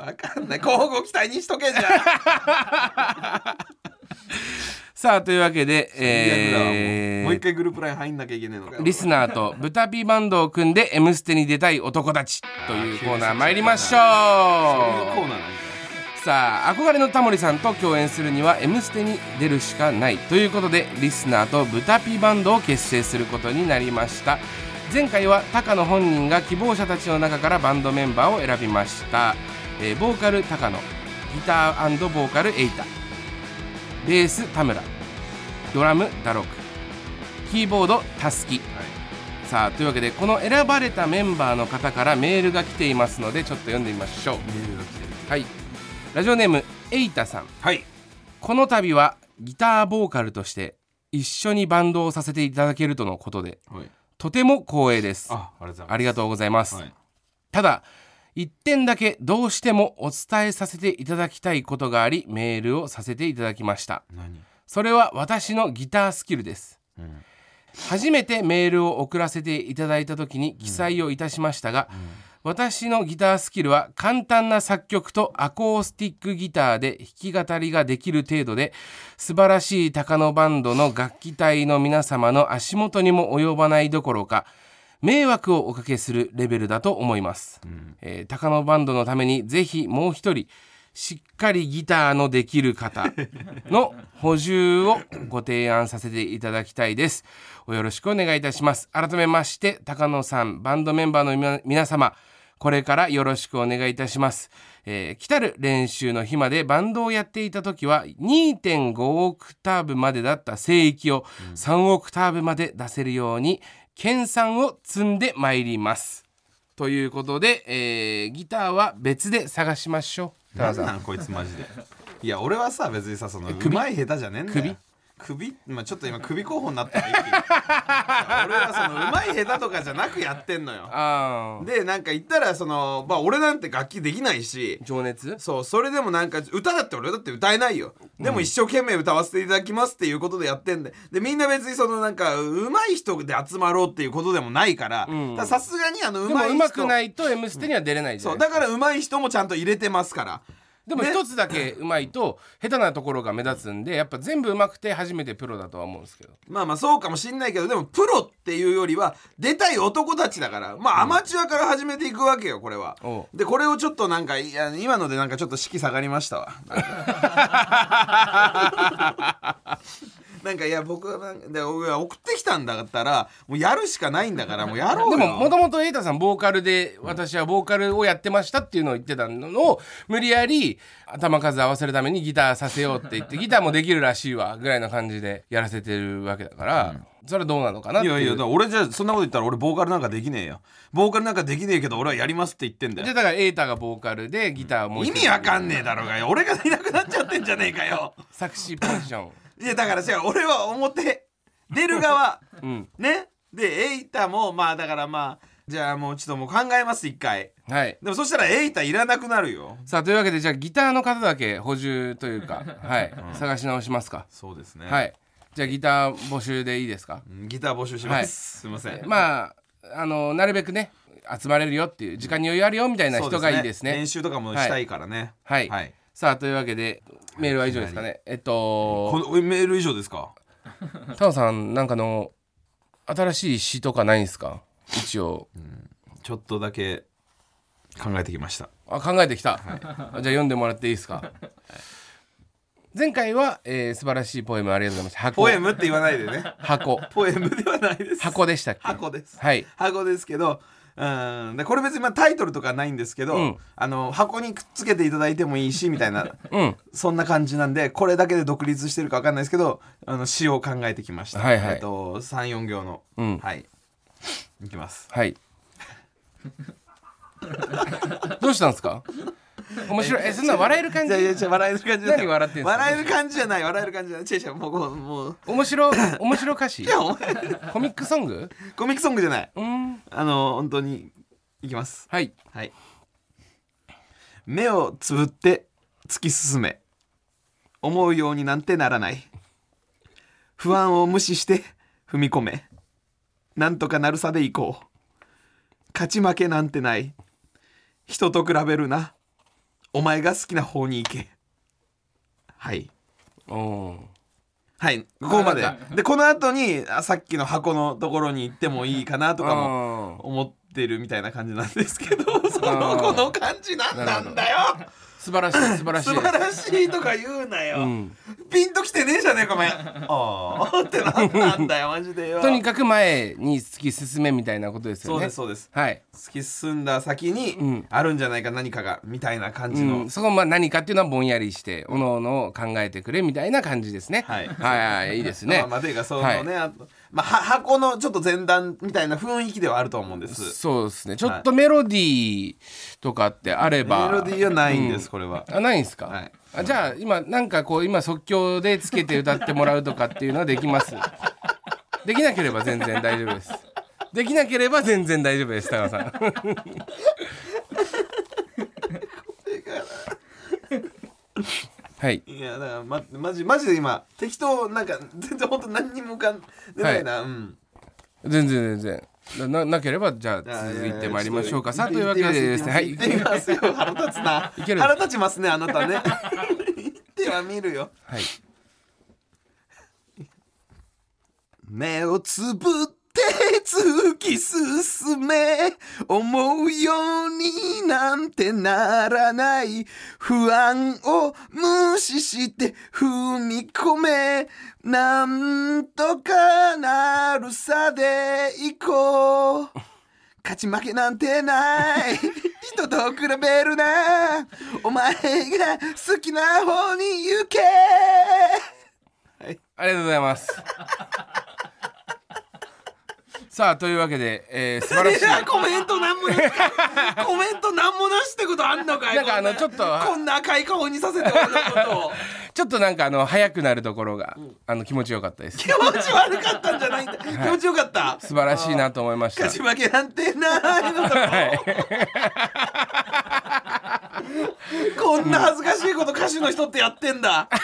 わかんない。交互期待にしとけじゃ。ん [laughs] さあというわけで、えーもう一回グループライン入んなきゃいけねえのかよリスナーと豚ピーバンドを組んで「M ステ」に出たい男たち。というコーナー参りましょう。そういうコーナーなんさあ憧れのタモリさんと共演するには「M ステ」に出るしかない。ということでリスナーと豚ピーバンドを結成することになりました。前回は高野本人が希望者たちの中からバンドメンバーを選びました、えーボーカル高野ギターボーカルエイタベース田村ドラムダロクキーボードタスキさあというわけでこの選ばれたメンバーの方からメールが来ていますのでちょっと読んでみましょう。メールが来てる。はい。ラジオネームエイタさん。はい。この度はギターボーカルとして一緒にバンドをさせていただけるとのことではい。とても光栄です。あありがとうございます。ありがとうございます、はい。ただ一点だけどうしてもお伝えさせていただきたいことがありメールをさせていただきました。何？それは私のギタースキルです。うん。初めてメールを送らせていただいた時に記載をいたしましたが、私のギタースキルは簡単な作曲とアコースティックギターで弾き語りができる程度で素晴らしい高野バンドの楽器隊の皆様の足元にも及ばないどころか迷惑をおかけするレベルだと思います、えー高野バンドのためにぜひもう一人しっかりギターのできる方の [laughs] 補充をご提案させていただきたいです。およろしくお願いいたします。改めまして高野さんバンドメンバーの皆皆様これからよろしくお願いいたします、えー来たる練習の日までバンドをやっていた時は2.5オクターブまでだった声域を3オクターブまで出せるように研鑽を積んでまいります。ということで、えーギターは別で探しましょう。高野さん何なんこいつマジで。いや俺はさ別にさそのう首？まい下手じゃねえんだよ。首？首まあちょっと今首候補になったわ一気に。い [laughs] や俺はそのうまい下手とかじゃなくやってんのよ。でなんか言ったらそのまあ俺なんて楽器できないし。情熱？そうそれでもなんか歌だって俺だって歌えないよ。でも一生懸命歌わせていただきますっていうことでやってんで。でみんな別にそのなんかうまい人で集まろうっていうことでもないから。さすがにあのうまい人上手くないと「M ステ」には出れないじゃないそうだからうまい人もちゃんと入れてますから。ねでも一つだけ上手いと下手なところが目立つんでやっぱ全部上手くて初めてプロだとは思うんですけど。まあまあそうかもしんないけどでもプロっていうよりは出たい男たちだから。まあアマチュアから始めていくわけよこれは。でこれをちょっとなんかいや今のでなんかちょっと士気下がりましたわ。なんか [laughs] いや僕はなんかで送ってきたんだったらもうやるしかないんだからもうやろうよ。でももともと瑛太さんボーカルで私はボーカルをやってましたっていうのを言ってたのを無理やり頭数合わせるためにギターさせようって言って [laughs] ギターもできるらしいわぐらいな感じでやらせてるわけだから、それはどうなのかなっていう。いやいや俺じゃそんなこと言ったら俺ボーカルなんかできねえよ。ボーカルなんかできねえけど俺はやりますって言ってんだよ。じゃあだから瑛太がボーカルでギターも意味わかんねえだろうがよ。俺がいなくなっちゃってんじゃねえかよ。作詞ポジションいやだから違う俺は表出る側うん。ね？でエイタもまあだからまあじゃあもうちょっともう考えます一回。はい。でもそしたらエイタいらなくなるよ。さあというわけでじゃあギターの方だけ補充というか [laughs] はい、探し直しますか。そうですね。はい。じゃあギター募集でいいですか？うんギター募集します、すいません。まああのなるべくね集まれるよっていう時間に余裕あるよみたいな人がいいですね。練習とかもしたいからね。はい、はいさあというわけでメールは以上ですかね。えっことのメール以上ですか？タオさんなんかの新しい詩とかないんですか？一応。ちょっとだけ考えてきました。あ考えてきた、じゃあ読んでもらっていいですか？前回は、えー素晴らしいポエムありがとうございました。箱。ポエムって言わないでね。箱。[laughs] ポエムではないです。箱でしたっけ？箱です。はい。箱ですけどうん。でこれ別にまあタイトルとかないんですけど、うん。あの箱にくっつけていただいてもいいしみたいなうん。そんな感じなんでこれだけで独立してるか分かんないですけどあの詩を考えてきました、はいはい。えっと34行の、うん。はい。いきます。はい。[laughs] どうしたんですか？[laughs] 面白い。えそんな笑える感じ？いやいや笑える感じじゃない。何笑ってんすか？笑える感じじゃない笑える感じじゃない。違う違うもうもう面白 [laughs] 面白歌詞？コミックソング？コミックソングじゃない。うん。あの本当にいきます。はい。はい。目をつぶって突き進め。思うようになんてならない。不安を無視して踏み込め。なんとかなるさでいこう。勝ち負けなんてない。人と比べるなお前が好きな方に行け。はい。おー。はいここまで。あでこの後にあさっきの箱のところに行ってもいいかなとかもも思ってるみたいな感じなんですけどそあのーこの感じなんなんだよ素晴らしい [laughs] 素晴らしい。素晴らしいとか言うなよ、うん。ピンときてねえじゃねえかお前。[laughs] ああってなんなんだよマジでよ。とにかく前に突き進めみたいなことですよそうねですそうです。はい。突き進んだ先にん。あるんじゃないか何かがみたいな感じの、うん、そこまあ何かっていうのはぼんやりしておのおの考えてくれみたいな感じですね。はい。はいはいいいですね。[laughs] まあまあというかそのね、あとまあは箱のちょっと前段みたいな雰囲気ではあると思うんです。そうですね。ちょっとメロディーとかってあれば。メロディーはないんです、これは。あないんですか、はい。あじゃあ今なんかこう今即興でつけて歌ってもらうとかっていうのはできます？[laughs] できなければ全然大丈夫です。できなければ全然大丈夫です高野さん [laughs] はい。いやだからまマジマジで今適当なんか全然本当何にも浮かんでないな、うん。全然全然。ななければじゃあ続いてまいりましょうか。さあというわけでですね。はい。行ってみますよ。腹立つな。[laughs] いける。腹立ちますねあなたね。[laughs] 言っては見るよ。はい。目をつぶって突き進め思うようになんてならない不安を無視して踏み込めなんとかなるさでいこう。勝ち負けなんてない。人と比べるな。お前が好きな方に行け。はい。ありがとうございます。さあというわけで、えー、素晴らしい。[laughs] コメントなんもなし [laughs] コメントなんもなしってことあんのかいなんかあのちょっとこんな赤い顔にさせて俺のことを。ちょっとなんかあの早くなるところが、あの気持ちよかったです。[laughs] 気持ち悪かったんじゃないんだ、気持ちよかった。素晴らしいなと思いました。勝ち負けなんてないのだろ [laughs] こんな恥ずかしいこと歌手の人ってやってんだ。[laughs]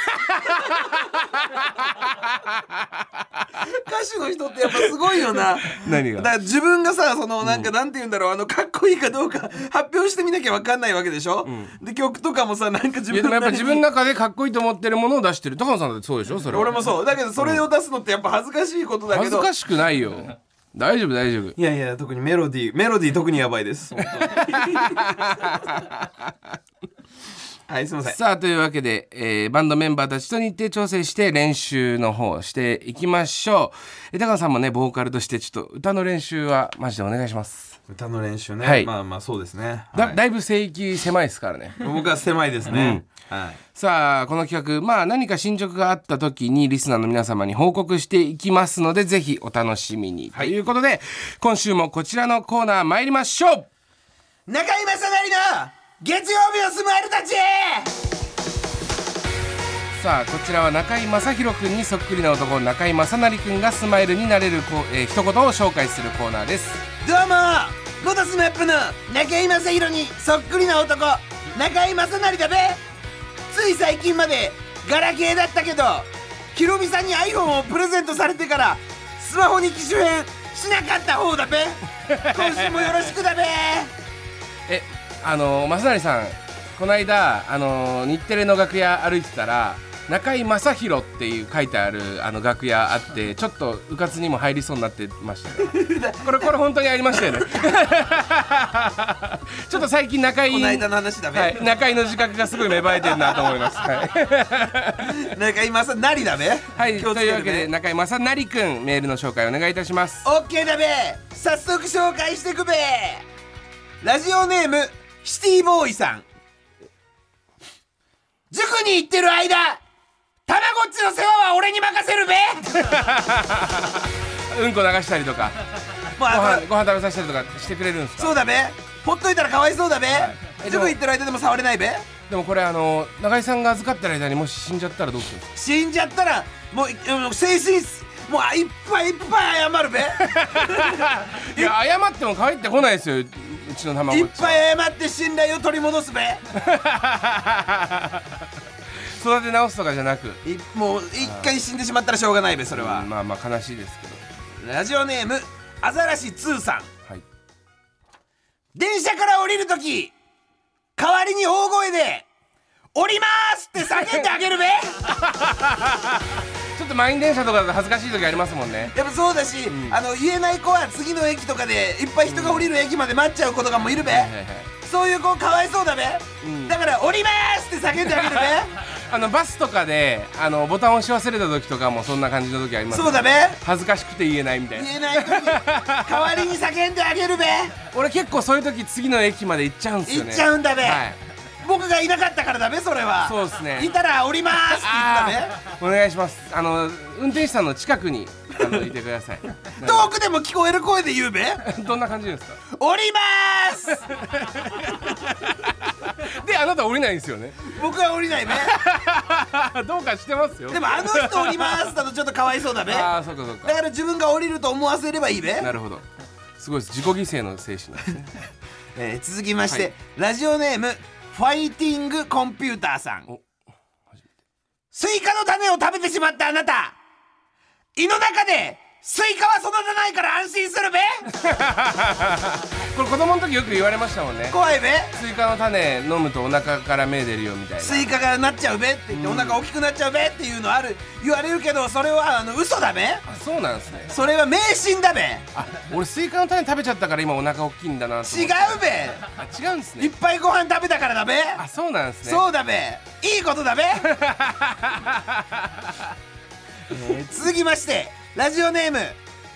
歌手の人ってやっぱすごいよな。何が？だから自分がさそのなんかなんて言うんだろう。あのかっこいいかどうか発表してみなきゃ分かんないわけでしょ、で曲とかもさなんか自いやでもやっぱ自分のな中でかっこいいと思ってるものを出してる高野さんだってそうでしょ？それは。俺もそう。だけどそれを出すのってやっぱ恥ずかしいことだけど。恥ずかしくないよ大丈夫大丈夫。いやいや特にメロディーメロディー特にやばいです。[laughs] はいすみません。さあというわけで、えーバンドメンバーたちと日程調整して練習の方していきましょう。え高野さんもねボーカルとしてちょっと歌の練習はマジでお願いします、歌の練習ね、はい。まあまあそうですね、はい。だだいぶ聖域狭いですからね。僕は狭いですね、はい。さあこの企画まあ何か進捗があった時にリスナーの皆様に報告していきますのでぜひお楽しみに、はいとい。うことで今週もこちらのコーナー参りましょう。中居正成の月曜日のスマイルたちさあこちらは中居正広くんにそっくりな男中居正成くんがスマイルになれるこう、えー一言を紹介するコーナーです。どうも元スマップの中居正広にそっくりな男中居正成だべつい最近までガラケーだったけどヒロミさんに iPhone をプレゼントされてからスマホに機種変しなかった方だべ。[laughs] 今週もよろしくだべ。えあの正成さんこの間あの日テレの楽屋歩いてたら中居正広っていう書いてあるあの楽屋あってちょっとうかつにも入りそうになってましたよ [laughs] これこれ本当にありましたよね。[laughs] ちょっと最近中居この間の話だべ、はい、中居の自覚がすごい芽生えてるなと思います。はい、中居正成だべはい、と気をつけていうわけでね中居正成くんメールの紹介お願いいたします。オッケーだべ。早速紹介してくべ。ラジオネームシティボーイさん。塾に行ってる間たまごっちの世話は俺に任せるべ。[laughs] うんこ流したりとか、[laughs] ごあ飯ご飯食べさせたりとかしてくれるんですか？そうだべ。ほっといたらかわいそうだべ、えでも塾行ってる間でも触れないべ。でもこれあの中居さんが預かってる間にもし死んじゃったらどうするんですか？死んじゃったらもういもう精神もういっぱいいっぱい謝るべ。[laughs] いや謝っても帰ってこないですよ。うちの卵いっぱい謝って信頼を取り戻すべ育て直すとかじゃなく、いもう一回死んでしまったらしょうがないべそれは、まあまあ悲しいですけど。ラジオネームアザラシ2さん。はい。電車から降りるとき代わりに大声で「降ります!」って叫んであげるべ。[laughs] ちょっと満員電車とかだと恥ずかしい時ありますもんね。やっぱそうだし、あの言えない子は次の駅とかでいっぱい人が降りる駅まで待っちゃう子とかもいるべ、はいはいはい。そういう子かわいそうだべ、ん。だから降りますって叫んであげるべ [laughs] あのバスとかであのボタン押し忘れた時とかもそんな感じの時あります。そうだべ恥ずかしくて言えないみたいな言えない時 [laughs] 代わりに叫んであげるべ。俺結構そういう時次の駅まで行っちゃうんですよね。行っちゃうんだべ、はい。僕がいなかったからだべそれは。そうですね。いたら降りますって言あったべ。ー。お願いします。あの運転手さんの近くにあのいてください。[laughs] 遠くでも聞こえる声で言うべ。[laughs] どんな感じですか？降りますであなた降りないんですよね。僕は降りないべ [laughs] どうかしてますよ。でもあの人降りますだとちょっとかわいそうだべああそうかそうか。だから自分が降りると思わせればいいべ、なるほど。すごいです。自己犠牲の精神なんですね。[laughs] えー続きまして、はいラジオネームファイティングコンピューターさん。おスイカの種を食べてしまったあなた。胃の中でスイカは育たないから安心するべ。[laughs] これ子供の時よく言われましたもんね。怖いべ。スイカの種飲むとお腹から芽出るよみたいな。スイカがなっちゃうべって言って、お腹大きくなっちゃうべっていうのある。言われるけどそれはあの嘘だべ。あそうなんですね。それは迷信だべ。あ俺スイカの種食べちゃったから今お腹大きいんだな違うべ。あ違うんですね、いっぱいご飯食べたからだべ。あそうなんですね。そうだべ。いいことだべ、え [laughs] ー続きましてラジオネーム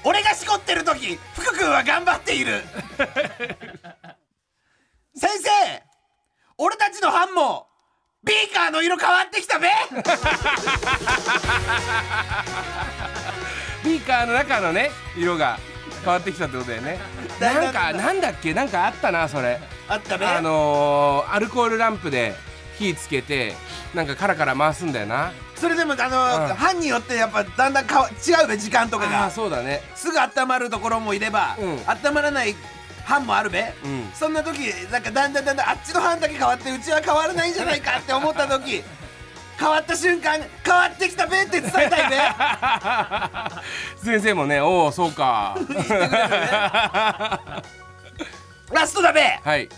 俺がしこってる時福君は頑張っている。[laughs] 先生俺たちの班もビーカーの色変わってきたべ。[laughs] ビーカーの中のね色が変わってきたってことだよね。だなんかなんだっけ？なんかあったなそれ。あったべあのー、アルコールランプで火つけてなんかカラカラ回すんだよなそれでもあの、うん。班によってやっぱだんだんかわ違うべ時間とかああがそうだね。すぐ温まるところもいれば、うん。温まらない班もあるべ、うん。そんな時なんかだんだんだんだんあっちの班だけ変わってうちは変わらないんじゃないかって思った時 [laughs] 変わった瞬間変わってきたべって伝えたいべ。[laughs] 先生もねおおそうか。[laughs] ラストだべ。はい。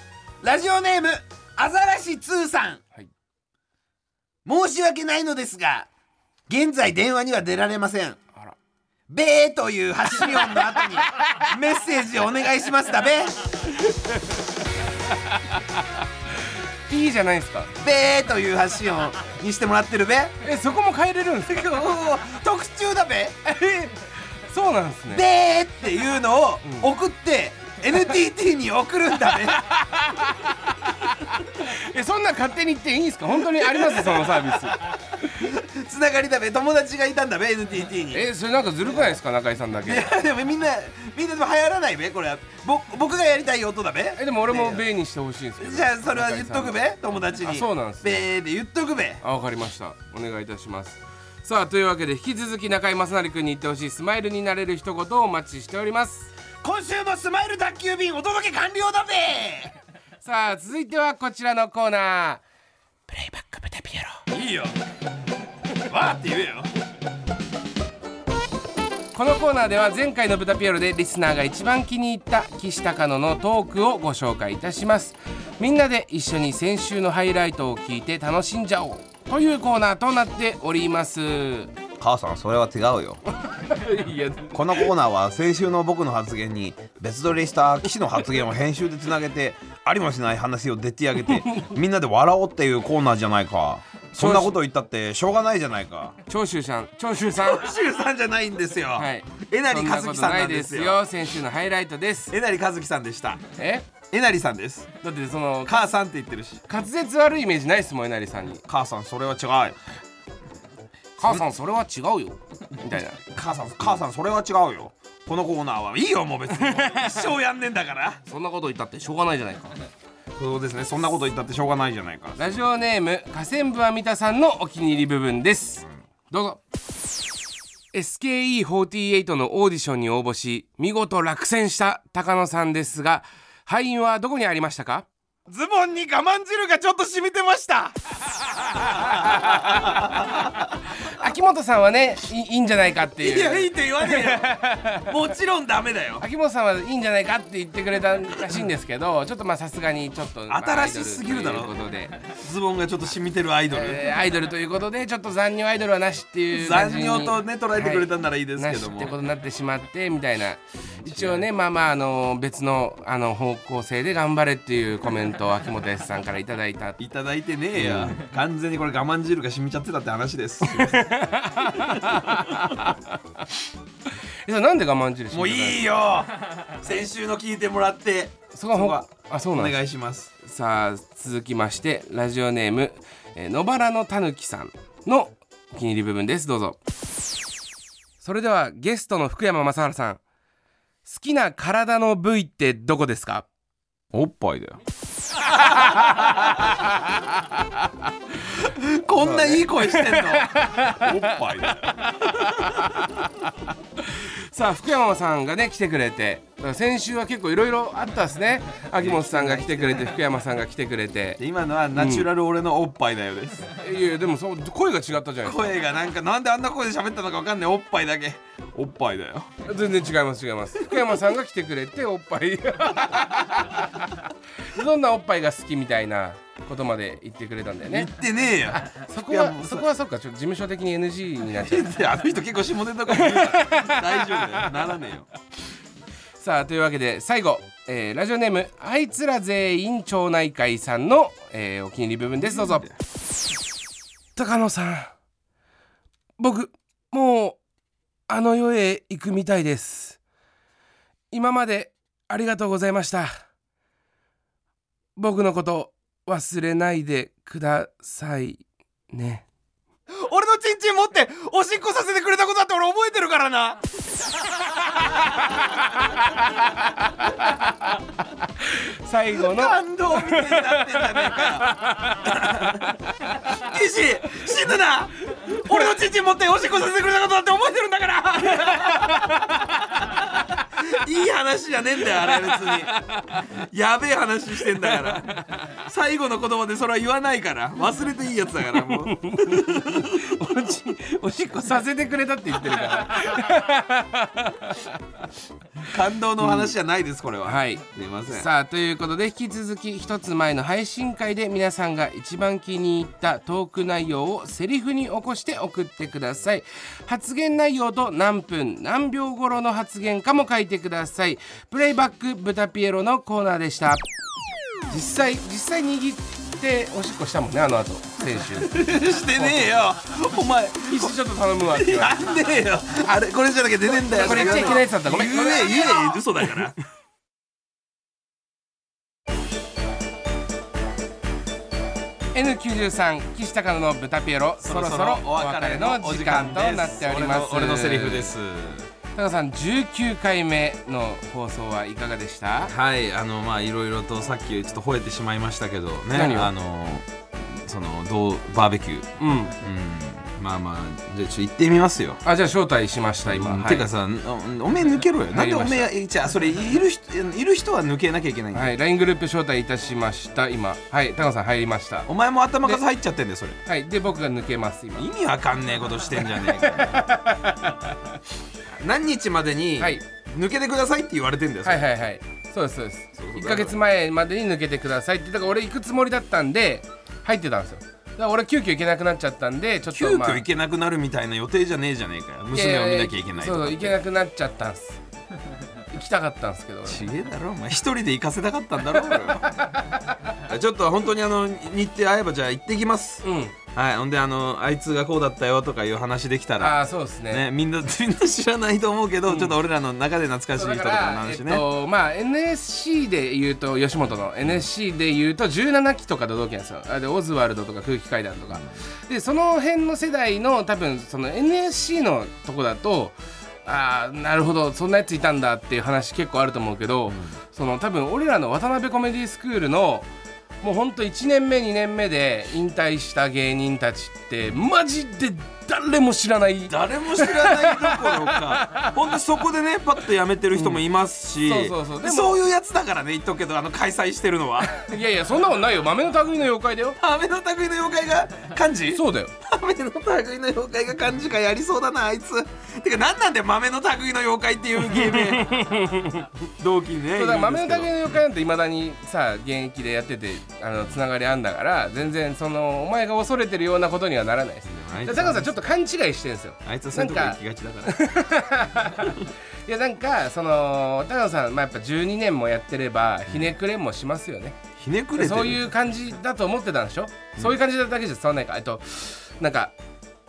ラジオネームアザラシ2さん、はい申し訳ないのですが現在電話には出られません。べーという発信音の後にメッセージをお願いしますだべ [laughs] いいじゃないですか。べーという発信音にしてもらってるべ。えそこも変えれるんですか？[laughs] 特注だべ。えそうなんですね。べーっていうのを送って、NTT に送るんだべ [laughs] え [laughs] そんな勝手に言っていいんですか？本当にあります？そのサービス。つながりだべ。友達がいたんだべ NTT に。えそれなんかずるくないですか？中井さんだいけやでもみんなみんなでも流行らないべこれ。はぼ僕がやりたい音だべ。えでも俺もねベイにしてほしいんですけど。じゃあそれは言っとくべ？友達に。あそうなんですね。べーで言っとくべ。あわかりました。お願いいたします。さあというわけで引き続き中井正成君に言ってほしいスマイルになれる一言をお待ちしております。今週もスマイル宅急便お届け完了だべさあ続いてはこちらのコーナー。プレイバック豚ピエロ。いいよ。わーって言えよ。このコーナーでは前回の豚ピエロでリスナーが一番気に入った岸高野のトークをご紹介いたします。みんなで一緒に先週のハイライトを聞いて楽しんじゃおう。というコーナーとなっております母さんそれは違うよ。このコーナーは先週の僕の発言に別撮りした岸の発言を編集でつなげてありもしない話をでっち上げて [laughs] みんなで笑おうっていうコーナーじゃないか。そんなこと言ったってしょうがないじゃないか。長州さん長州さん。シュウさんじゃないんですよ、はい。えなりかずきさんなんですよ。先週のハイライトです。えなりかずきさんでした。え？えなりさんです。だってその母さんって言ってるし。滑舌悪いイメージないっすもんえなりさんに。母さんそれは違う母さんそれは違うよ。みたいな。母さん母さんそれは違うよ。このコーナーはいいよもう別に。一生やんねんだから。そんなこと言ったってしょうがないじゃないか。そうですねそんなこと言ったってしょうがないじゃないか。ラジオネーム河川部は三田さんのお気に入り部分です。どうぞ。SKE48 のオーディションに応募し見事落選した高野さんですが敗因はどこにありましたか？ズボンに我慢汁がちょっと染みてました秋元さんはねいいいんじゃないかっていう。いやいいって言言わねえよ。[laughs] もちろんダメだよ。秋元さんはいいんじゃないかって言ってくれたらしいんですけどちょっとまあさすがにちょっとまあ新しすぎるだろ。ということで、ズボンがちょっと染みてるアイドル、えーアイドルということでちょっと残尿アイドルはなしっていう残尿とね捉えてくれたんならいいですけども。なしってことになってしまってみたいな。一応ねまあまああの別のあの方向性で頑張れっていうコメントを秋元康さんからいただいた。いただいてねえや、完全にこれ我慢汁が染みちゃってたって話です [laughs] [laughs] えそれなんで我慢印もういいよ。[laughs] 先週の聞いてもらって。そこはほそこはあそうおなんです。願いします。さあ続きましてラジオネーム、えー野原のたぬきさんのお気に入り部分です。どうぞ。それではゲストの福山雅治さん。好きな体の部位ってどこですか？おっぱいだよ [laughs] [laughs] こんないい声してんの？おっぱいだよ。[laughs] さあ福山さんがね来てくれて。だから先週は結構いろいろあったですね。秋元さんが来てくれて福山さんが来てくれて。今のはナチュラル俺のおっぱいだよです、いやいやでもそう声が違ったじゃないですか。声がなんかなんであんな声で喋ったのかわかんない。おっぱいだけ。おっぱいだよ。全然違います違います。福山さんが来てくれておっぱい。[laughs] どんなおっぱいが好きみたいな？ことまで言ってくれたんだよ言っねてねえよ。そこはそこはそっか。ちょっと事務所的に NG になっちゃうあの人結構下ネタとか大丈夫だよ。ならねえよ。さあというわけで最後、えーラジオネームあいつら全員町内会さんの、えーお気に入り部分です。どうぞ。高野さん。僕もうあの世へ行くみたいです。今までありがとうございました。僕のこと忘れないでくださいね。俺のチンチン持っておしっこさせてくれたことだって俺覚えてるからな。最後の。感動みたいになってんじゃね。えかよ岸死ぬな。俺のチンチン持っておしっこさせてくれたことだって覚えてるんだからいい話じゃねえんだよあれ別に。やべえ話してんだから。最後の言葉でそれは言わないから。忘れていいやつだからもう。おしおしっこさせてくれたって言ってるから。感動の話じゃないですこれは、はい。すいません。さあということで引き続き一つ前の配信会で皆さんが一番気に入ったトーク内容をセリフに起こして送ってください。発言内容と何分何秒頃の発言かも書いてください。プレイバック豚ピエロのコーナーでした。実際実際握っておしっこしたもんねあの後先週。[laughs] してねえよ。お前。必死ちょっと頼むわって言われて。なんでよ。あれこれじゃなきゃ出ねえんだよ。これ言っちゃいけないやつだった。ごめん。言え言え嘘だから「N93 岸高野の豚ピエロ」そろそろお別れの時間となっております。俺のセリフです高野さん19回目の放送はいかがでした？はいあのまあいろいろとさっきちょっと吠えてしまいましたけどねあのそのどうバーベキュー。うん。うんまあまあじゃあちょっと行ってみますよ。あじゃあ招待しました今、はい、てかさおおめえ抜けろよ。なんでおめえじゃあそれいる人いる人は抜けなきゃいけないんだ。よはい、LINE グループ招待いたしました今。はい。高野さん入りました。お前も頭数入っちゃってんだよそれ。はい。で僕が抜けます今。意味わかんねえことしてんじゃねえか。[laughs] 何日までにはい。抜けてくださいって言われてんだよはいはいはい。そうですそうです。そういうこと1ヶ月前までに抜けてくださいって。だから俺行くつもりだったんで入ってたんですよら俺急遽行けなくなっちゃったんでちょっ急とまあ。遽行けなくなるみたいな予定じゃねえじゃねえかよ。娘を見なきゃいけないそうそう行けなくなっちゃったんです。行きたかったんですけどちげえだろお前。一人で行かせたかったんだろ俺は。[laughs] ちょっと本当にあの日程合えばじゃあ行ってきます。うんはいほんであのあいつがこうだったよとかいう話できたらああそうですね。ねみんな [laughs] みんな知らないと思うけど、ちょっと俺らの中で懐かしい人とかだから、えっの話ね、とまあ NSC で言うと吉本の NSC で言うと17期とかと同期なんですよ。あでオズワルドとか空気階段とか、でその辺の世代の多分その NSC のとこだとああなるほどそんなやついたんだっていう話結構あると思うけど、その多分俺らの渡辺コメディスクールのもうほんと1年目2年目で引退した芸人たちっってマジで誰も知らない。誰も知らないどころか。[laughs] 本当そこでねパッとやめてる人もいますし、うん。そうそうそう。そういうやつだからね言っとくけどあの開催してるのは。[laughs] いやいやそんなことないよ。豆の類の妖怪だよ。雨の類の妖怪が漢字？そうだよ。豆の類の妖怪が漢字がやりそうだなあいつ。てか何なんだよ豆の類の妖怪っていう芸名。[laughs] 同期にねそうだから豆の類の妖怪なんていまだにさ現役でやっててあのつながりあんだから全然そのお前が恐れてるようなことにはならないですあいつで高野さんちょっと勘違いしてるんですよ。あいつはそういうとこ行きがちだから。[laughs] いやなんかその高野さん、まあ、やっぱ12年もやってればひねくれもしますよね。ひねくれそういう感じだと思ってたんでしょ、そういう感じだけじゃ伝わんないか。えっとなんか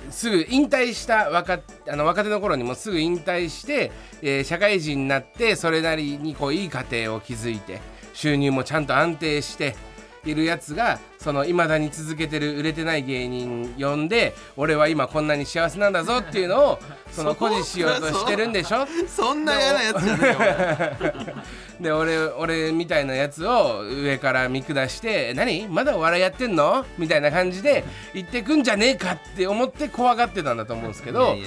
すぐ引退した若あの若手の頃にもすぐ引退して、えー社会人になってそれなりにこういい家庭を築いて収入もちゃんと安定しているやつがその未だに続けてる売れてない芸人呼んで俺は今こんなに幸せなんだぞっていうのを [laughs] その誇示しようとしてるんでしょ？そんな嫌なやつじゃねえ [laughs] で俺俺みたいなやつを上から見下して「何？まだお笑いやってんの?」みたいな感じで言ってくんじゃねえかって思って怖がってたんだと思うんですけど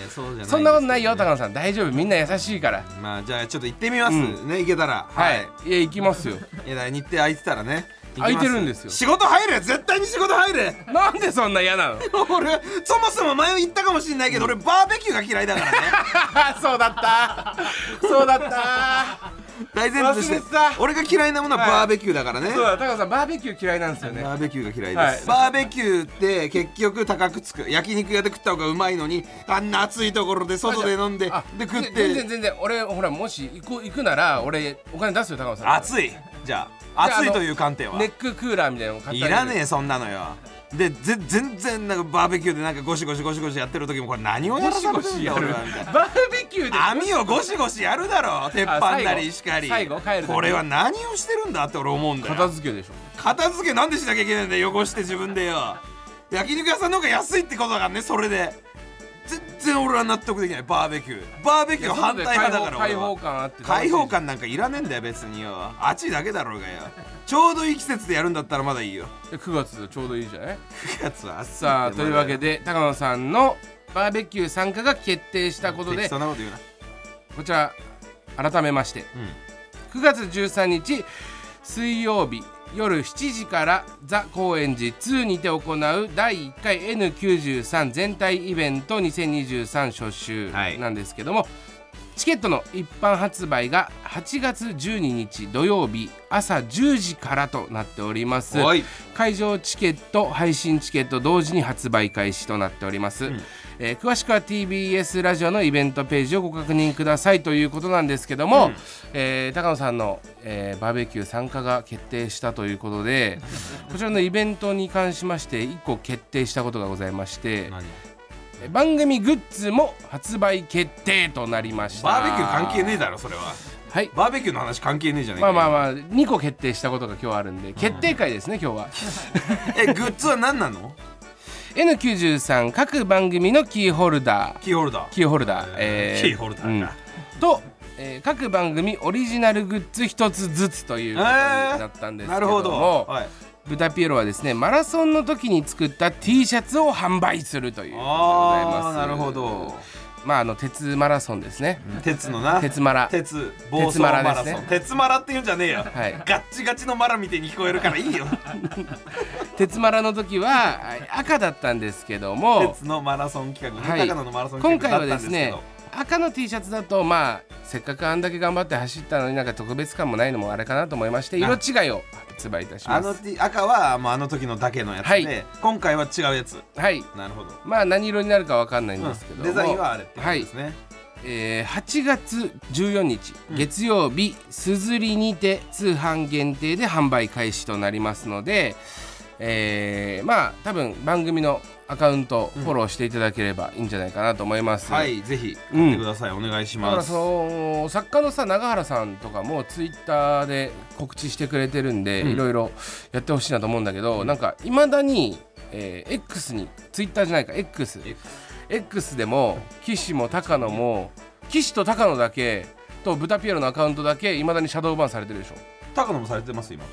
そんなことないよ高野さん。大丈夫？みんな優しいから。まあじゃあちょっと行ってみます、うね行けたら。はい、い、や行きますよ。いや日程空いてたらね空いてるんですよ。仕事入れ絶対に仕事入れ。なんでそんな嫌なの？[laughs] 俺そもそも前言ったかもしれないけど俺バーベキューが嫌いだからね。[laughs] そうだった。そうだった。大前提として俺が嫌いなものははい。バーベキューだからね、そうだ高野さんバーベキュー嫌いなんですよね。バーベキューが嫌いで。す、はい。バーベキューって結局高くつく。焼肉屋で食った方がうまいのにあんな暑いところで外で飲んであで食っ全然て全然。俺ほらもし行く行くなら俺お金出すよ高野さん。暑い。じゃあじゃあ暑いという観点は。ネッククーラーみたいなのいらねえそんなのよ。でぜ全然なんかバーベキューでなんかゴシゴシゴシゴシやってる時もこれ何をやゴシらされてるんゴシやる。だ俺はみたいな。バーベキューで網をゴシゴシやるだろ鉄板なりしかり最後帰る時。これは何をしてるんだって俺思うんだよ。片付けでしょ。片付けなんでしなきゃいけないんだよ汚して自分でよ。焼肉屋さんの方が安いってことだからねそれで。全然俺は納得できない。バーベキュー。バーベキュー反対派だから開俺は。放感あって。開放感なんかいらねえんだよ別によ。暑いだけだろうがよ。[laughs] ちょうどいい季節でやるんだったらまだいいよ。9月ちょうどいいじゃない？9月は暑いさあというわけで高野さんのバーベキュー参加が決定したことで適当なこと言うな。こちら改めまして。9月13日水曜日夜7時からザ・高円寺2にて行う第1回 N93 全体イベント2023初週はい。なんですけども、チケットの一般発売が8月12日土曜日朝10時からとなっております。会場チケット配信チケット同時に発売開始となっております、えー詳しくは TBS ラジオのイベントページをご確認くださいということなんですけども、えー高野さんの、えーバーベキュー参加が決定したということで [laughs] こちらのイベントに関しまして1個決定したことがございまして番組グッズも発売決定となりました。バーベキュー関係ねえだろそれは。はい。バーベキューの話関係ねえじゃねえかまあまあまあ2個決定したことが今日あるんで決定会ですね今日は。[laughs] えグッズは何なの？N93 各番組のキーホルダー。キーホルダー。キーホルダー、えキーホルダーか。うん。と、えー各番組オリジナルグッズ一つずつということになったんですけども、なるほど。はい。ブタピエロはですねマラソンの時に作った T シャツを販売するということでございます。ああなるほどまああの鉄マラソンですね。鉄のな。鉄マラ。鉄暴走鉄ママラソン。ラですね鉄マラって言うんじゃねえよ。はい。ガッチガチのマラみたいに聞こえるからいいよ。鉄マラの時は赤だったんですけども。鉄のマラソン企画はい。高野のマラソン企今回画だったんですけはですねど赤の T シャツだとまあせっかくあんだけ頑張って走ったのになんか特別感もないのもあれかなと思いまして色違いを発売いたしあのます T 赤はもうあの時のだけのやつ。で、はい。今回は違うやつ。はい。なるほど、まあ何色になるかわかんないんですけど。も、デザインはあれってことですね、えー8月14日、月曜日すずりにて通販限定で販売開始となりますので、えーまあ多分番組のアカウントフォローしていただければいいんじゃないかなと思います、はいぜひ買ってください、お願いします。だからその作家のさ永原さんとかもツイッターで告知してくれてるんで、うん。いろいろやってほしいなと思うんだけど、なんかいまだに、えー X にツイッターじゃないか X X でも岸も高野も岸と高野だけとブタピエロのアカウントだけいまだにシャドーバンされてるでしょ。高野もされてます今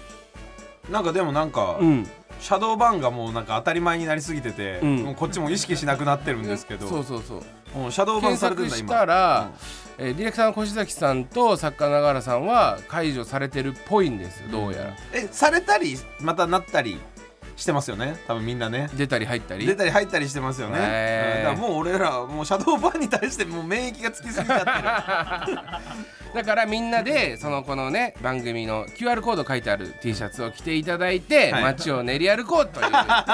なんかでもなんか、うん。シャドーバンがもうなんか当たり前になりすぎてて、うん。もうこっちも意識しなくなってるんですけど、そうそうそう。もうシャドーバン検されてん索しだ今たら、えーディレクターの越崎さんと作家永原さんは解除されてるっぽいんですよどうやら、えされたりまたなったりしてますよね。多分みんなね。出たり入ったり。出たり入ったりしてますよね、へー。うん。だからもう俺らはもうシャドーバンに対してもう免疫がつきすぎちゃってる。[laughs] だからみんなでそのこのね番組の QR コード書いてある T シャツを着ていただいて、はい。街を練り歩こうという。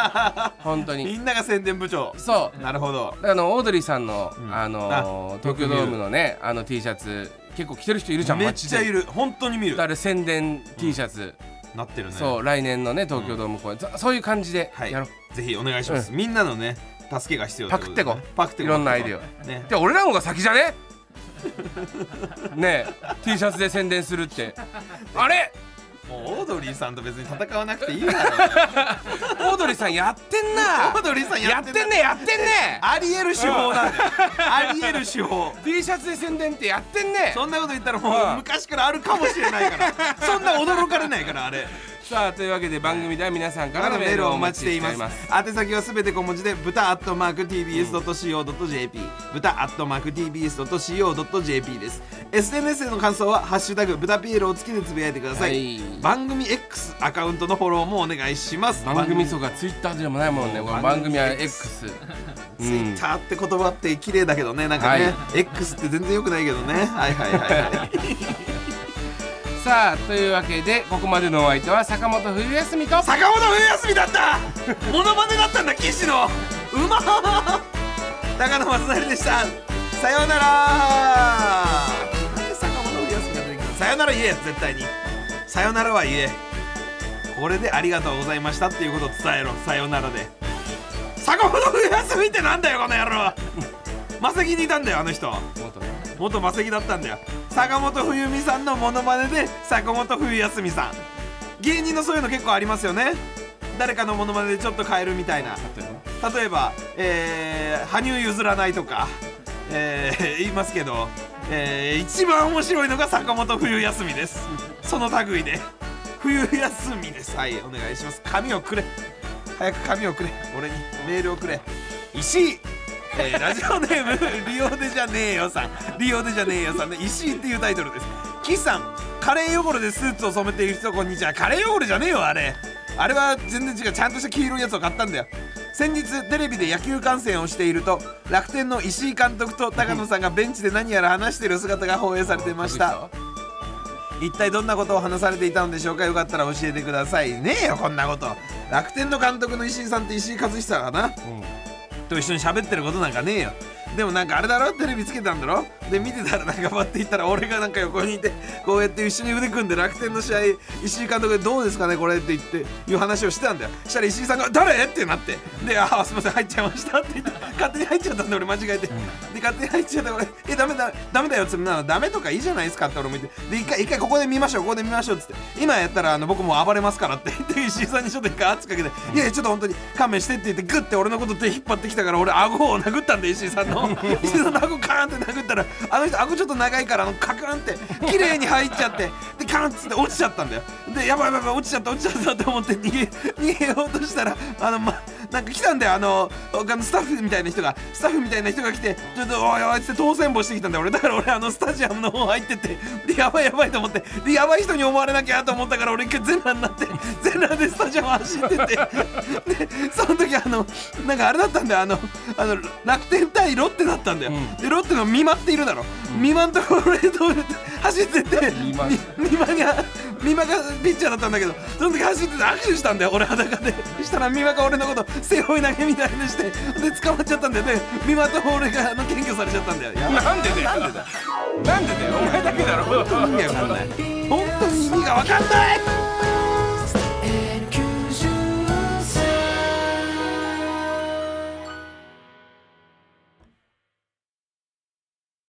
[laughs] 本当みにんなが宣伝部長。そう。なるほど。あのオードリーさんの、ん。あのー東京ドームのねあの T シャツ結構着てる人いるじゃんめっちゃいる。本当に見る。あれ宣伝 T シャツ、なってるね。そう来年のね東京ドーム公演、そそういう感じではい。やろう、ぜひお願いします、みんなのね助けが必要パクってこパクってこいろんなアイデアね。で俺らの方が先じゃね？ねえ。[laughs] T シャツで宣伝するって。あれ？もうオードリーさんと別に戦わなくていいだろオードリーさんやってんな。オードリーさんやっやっててんねやってんね。ありえる手法なんだよありえる手法。T シャツで宣伝ってやってんね。そんなこと言ったらもううん昔からあるかもしれないから。そんな驚かれないからあれさあというわけで番組では皆さんかかららのメールをお待ちしてていまますす宛先はすべて小文字で豚アットマーク TBS.CO.JP 豚アットマーク TBS.CO.JP です。SNS での感想は「ハッシュタグ豚ピエロ」をつけてつぶやいてください、はい。番組 X アカウントのフォローもお願いします。番組そうかツイッターでもないもんね。番組は X ツイッターって言葉って綺麗だけどねなんかね、はい。X って全然良くないけどね。はいはいはいはいさあというわけでここまでのお相手は坂本冬休みと坂本冬休みだった！[laughs] モノマネだったんだ岸の！うまっ！高野松成でした。さようなら！なんで坂本冬休みが出てきたさようなら言え絶対に。さようならは言え。これでありがとうございましたっていうことを伝えろ。さようならで。坂本冬休みってなんだよこの野郎マセキにいたんだよあの人。元マセキだったんだよ。坂本冬美さんのモノマネで坂本冬休みさん。芸人のそういうの結構ありますよね。誰かのモノマネでちょっと変えるみたいな。例えば、えー、羽生譲らないとか、えー、言いますけど、えー、一番面白いのが坂本冬休みです。その類で。冬休みですはいお願いします。紙をくれ。早く紙をくれ。俺にメールをくれ。石井えーラジオネームリオデジャネーヨさん。リオデジャネーヨさんで石井っていうタイトルです。岸さんカレー汚れでスーツを染めている人こんにちは。カレー汚れじゃねえよあれ。あれは全然違う。ちゃんとした黄色いやつを買ったんだよ。先日テレビで野球観戦をしていると楽天の石井監督と高野さんがベンチで何やら話している姿が放映されていました。一体どんなことを話されていたのでしょうか？よかったら教えてください。ねえよこんなこと。楽天の監督の石井さんって石井和久かな。と一緒に喋ってることなんかねえよ。でもなんかあれだろ？テレビつけたんだろ？で見てたらなんかバッて言ったら俺がなんか横にいてこうやって一緒に腕組んで楽天の試合石井監督でどうですかね？これって言っていう話をしてたんだよ。したら石井さんが「誰?」ってなって。で「ああすいません入っちゃいました」って言って勝手に入っちゃったんで俺間違えて、で勝手に入っちゃった俺「えダメだダメだよ」っつってなダメとかいいじゃないですかって俺も言って。で一回一回ここで見ましょうここで見ましょうっつって。今やったらあの僕もう暴れますからって。言って石井さんにちょっと一回圧かけて「いやいやちょっと本当に勘弁して」って言ってグッて俺のこと手引っ張ってきたから俺顎を殴ったんで石井さんの石井さんの顎カーンって殴ったらあの人顎ちょっと長いからあのカクンって綺麗に入っちゃってでカーンっつって落ちちゃったんだよ。でやばいやばい落ちちゃった落ちちゃったって思って逃げ逃げようとしたらあのまなんか来たんだよ。あの他のスタッフみたいな人がスタッフみたいな人が来てちょっとおいおいっつって当選簿してきたんだよ。俺だから俺あのスタジアムの方入っててでやばいやばいと思ってでやばい人に思われなきゃと思ったから俺一回全裸になって全裸でスタジアム走ってて。でその時あのなんかあれだったんだよ。あのあの楽天対ロッテだったんだよ、うん。でロッテの美馬っているだろ、美馬のところへ走ってって美馬み美馬が美馬がピッチャーだったんだけどその時走ってて握手したんだよ俺裸で。そしたら美馬が俺のこと背負い投げみたいにしてで捕まっちゃったんだよ。で美馬と俺があの検挙されちゃったんだよ。なんでだよ。なんでだよ。なんでだよ。お前だけだろ。意味がわかんない本当に意味がわかんない